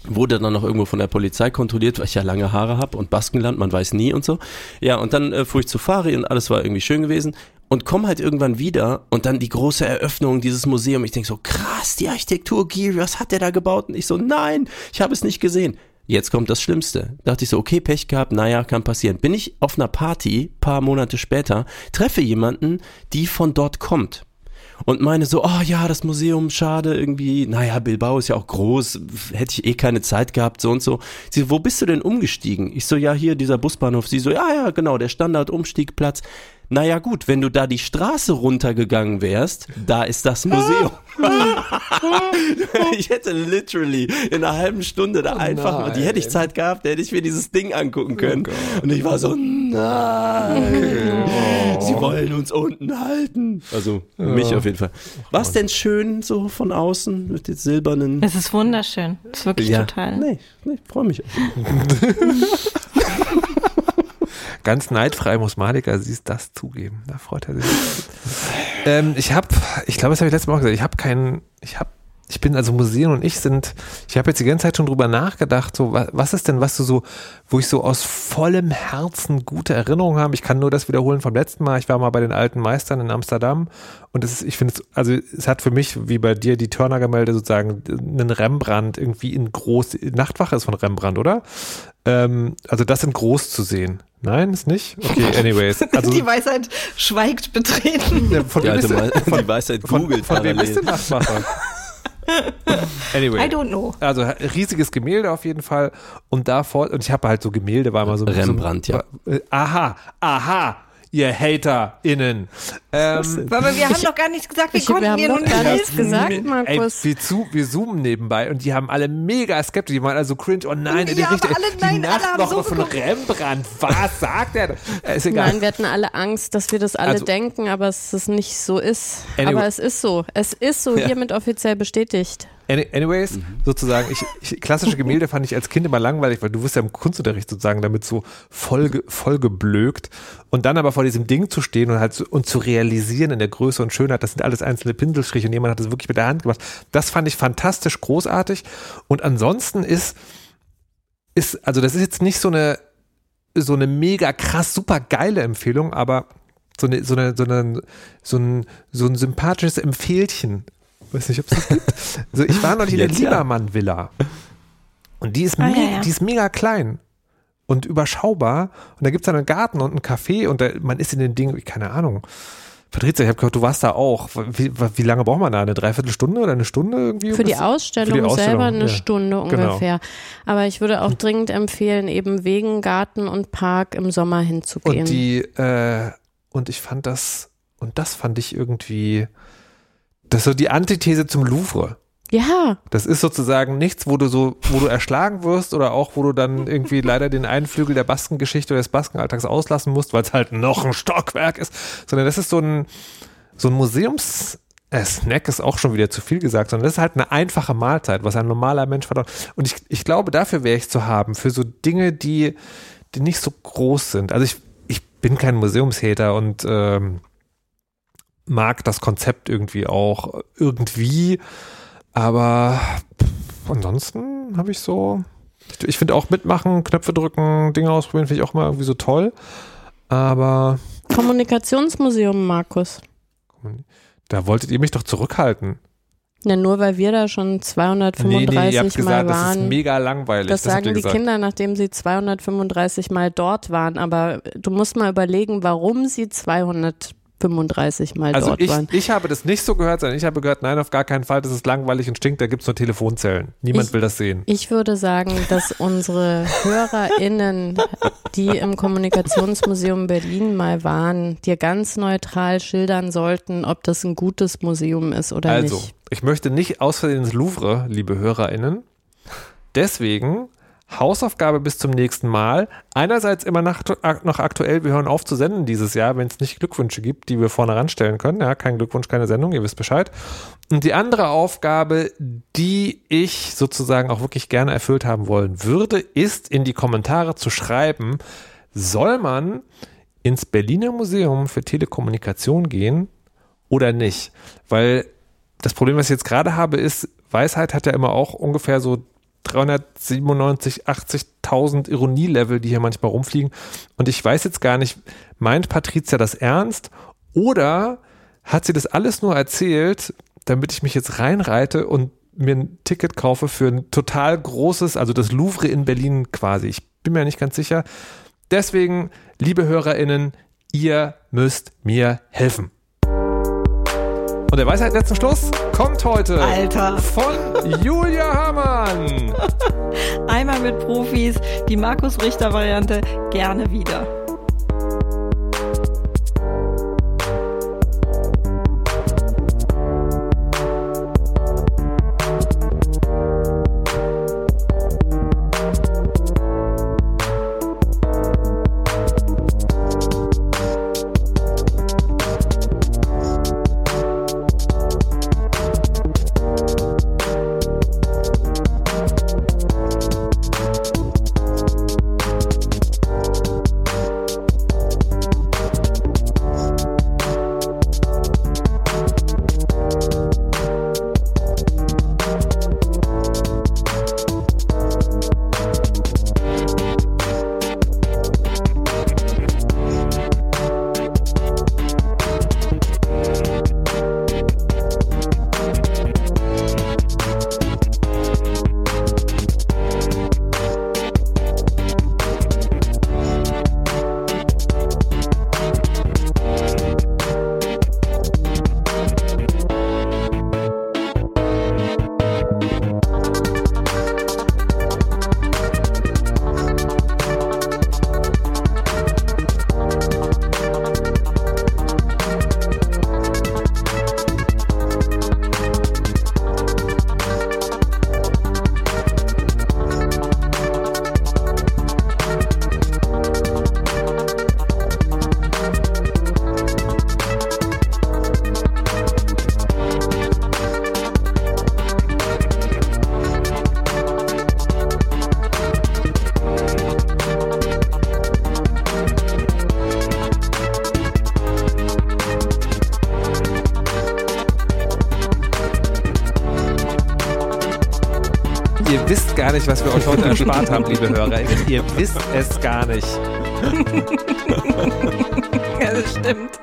wurde dann noch irgendwo von der Polizei kontrolliert, weil ich ja lange Haare habe und Baskenland, man weiß nie und so. Ja, und dann äh, fuhr ich zu Fari und alles war irgendwie schön gewesen und komm halt irgendwann wieder und dann die große Eröffnung dieses Museum. Ich denk so, krass, die Architektur, Giri, was hat der da gebaut? Und ich so, nein, ich habe es nicht gesehen. Jetzt kommt das Schlimmste. Dachte ich so, okay, Pech gehabt, naja, kann passieren. Bin ich auf einer Party, paar Monate später, treffe jemanden, die von dort kommt und meine so, oh ja, das Museum, schade, irgendwie, naja, Bilbao ist ja auch groß, hätte ich eh keine Zeit gehabt, so und so. Sie so, wo bist du denn umgestiegen? Ich so, ja, hier, dieser Busbahnhof. Sie so, ja, ja, genau, der Standard-Umstiegplatz. Naja, gut, wenn du da die Straße runtergegangen wärst, da ist das Museum. ich hätte literally in einer halben Stunde da einfach, die hätte ich Zeit gehabt, da hätte ich mir dieses Ding angucken können. und ich war so, nein, sie wollen uns unten halten. Also mich auf jeden Fall. War es denn schön so von außen mit den silbernen? Es ist wunderschön. Es ist wirklich total. Nee, nee, freue mich. Ganz neidfrei muss Malika sie das zugeben. Da freut er sich. ähm, ich habe, ich glaube, das habe ich letztes Mal auch gesagt, ich habe keinen, ich habe, ich bin also Museen und ich sind, ich habe jetzt die ganze Zeit schon drüber nachgedacht, so wa- was ist denn, was du so, wo ich so aus vollem Herzen gute Erinnerungen habe. Ich kann nur das wiederholen vom letzten Mal. Ich war mal bei den alten Meistern in Amsterdam und es ist, ich finde es, also es hat für mich, wie bei dir die Turner-Gemälde sozusagen, einen Rembrandt irgendwie in groß, Nachtwache ist von Rembrandt, oder? Ähm, also das in groß zu sehen. Nein, ist nicht? Okay, anyways. Also, die Weisheit schweigt betreten. ja, von Die, alte ist Mal, die Weisheit von, googelt von wem ist denn. Nachtwache? Anyway. I don't know. Also riesiges Gemälde auf jeden Fall. Und davor, und ich habe halt so Gemälde, war immer so Rembrandt, so, ja. Aha, aha, ihr HaterInnen. Ähm, Aber wir haben doch gar nichts gesagt, wir Ich, wir konnten haben dir doch nun gar nicht nichts gesagt, Ey, Markus. wir, zu, wir zoomen nebenbei und die haben alle mega skeptisch. Die waren also cringe. Oh nein, Ja, die, aber alle- die nein, alle haben Nachtwoche so von geguckt. Rembrandt. Was sagt er? Ist egal. Nein, wir hatten alle Angst, dass wir das alle Also- denken, aber es ist nicht so ist. Anyway. Aber es ist so. Es ist so Ja. hiermit offiziell bestätigt. Any, anyways, sozusagen, ich, ich, klassische Gemälde fand ich als Kind immer langweilig, weil du wirst ja im Kunstunterricht sozusagen damit so voll, voll geblökt. Und dann aber vor diesem Ding zu stehen und halt so, und zu realisieren in der Größe und Schönheit, das sind alles einzelne Pinselstriche und jemand hat das wirklich mit der Hand gemacht. Das fand ich fantastisch großartig. Und ansonsten ist, ist, also das ist jetzt nicht so eine, so eine mega krass super geile Empfehlung, aber so eine, so eine, so eine, so ein, so ein sympathisches Empfehlchen. Weiß nicht, ob es das gibt. Also ich war neulich in der. Liebermann-Villa. Und die ist, Ah, ja, ja. die ist mega klein und überschaubar. Und da gibt es dann einen Garten und einen Café und da, man ist in den Dingen, keine Ahnung. Patrizia, ich habe gehört, du warst da auch. Wie, wie lange braucht man da? Eine Dreiviertelstunde oder eine Stunde irgendwie? Für die Ausstellung, Für die Ausstellung, selber eine ja. Stunde Genau. ungefähr. Aber ich würde auch dringend empfehlen, eben wegen Garten und Park im Sommer hinzugehen. Und die, äh, und ich fand das, und das fand ich irgendwie, das ist so die Antithese zum Louvre. ja, Das ist sozusagen nichts, wo du so, wo du erschlagen wirst oder auch, wo du dann irgendwie leider den einen Flügel der Baskengeschichte oder des Baskenalltags auslassen musst, weil es halt noch ein Stockwerk ist, sondern das ist so ein, so ein Museums, äh, Snack ist auch schon wieder zu viel gesagt, sondern das ist halt eine einfache Mahlzeit, was ein normaler Mensch verdammt. Und ich, ich glaube, dafür wäre ich zu haben, für so Dinge, die, die nicht so groß sind. Also ich, ich bin kein Museumshater und ähm, mag das Konzept irgendwie auch irgendwie, aber pff, ansonsten habe ich so, ich, finde auch mitmachen, Knöpfe drücken, Dinge ausprobieren, finde ich auch mal irgendwie so toll, aber Kommunikationsmuseum, Markus. da wolltet ihr mich doch zurückhalten. Ja, nur weil wir da schon 235 nee, nee, ihr habt Mal gesagt, das ist waren. mega langweilig. Das habt sagen die gesagt. Kinder, nachdem sie 235 Mal dort waren. Aber du musst mal überlegen, warum sie 235 Mal Also dort ich, waren. ich habe das nicht so gehört, sondern ich habe gehört, nein, auf gar keinen Fall, das ist langweilig und stinkt, da gibt es nur Telefonzellen. Niemand Ich- will das sehen. Ich würde sagen, dass unsere HörerInnen, die im Kommunikationsmuseum Berlin mal waren, dir ganz neutral schildern sollten, ob das ein gutes Museum ist oder Also, nicht. ich möchte nicht aus Versehen ins Louvre, liebe HörerInnen. Deswegen Hausaufgabe bis zum nächsten Mal. Einerseits immer nach, noch aktuell, wir hören auf zu senden dieses Jahr, wenn es nicht Glückwünsche gibt, die wir vorne ranstellen können. Ja, kein Glückwunsch, keine Sendung, ihr wisst Bescheid. Und die andere Aufgabe, die ich sozusagen auch wirklich gerne erfüllt haben wollen würde, ist in die Kommentare zu schreiben, soll man ins Berliner Museum für Telekommunikation gehen oder nicht? Weil das Problem, was ich jetzt gerade habe, ist, Weisheit hat ja immer auch ungefähr so 397, 80.000 Ironielevel, die hier manchmal rumfliegen. Und ich weiß jetzt gar nicht, meint Patricia das ernst oder hat sie das alles nur erzählt, damit ich mich jetzt reinreite und mir ein Ticket kaufe für ein total großes, also das Louvre in Berlin quasi. Ich bin mir nicht ganz sicher. Deswegen, liebe HörerInnen, ihr müsst mir helfen. Und der Weisheit letzten Schluss kommt heute Alter. von Julia Hamann. Einmal mit Profis, die Markus Richter Variante gerne wieder. Nicht, was wir euch heute erspart haben, liebe Hörer. Ihr wisst es gar nicht. Ja, das stimmt.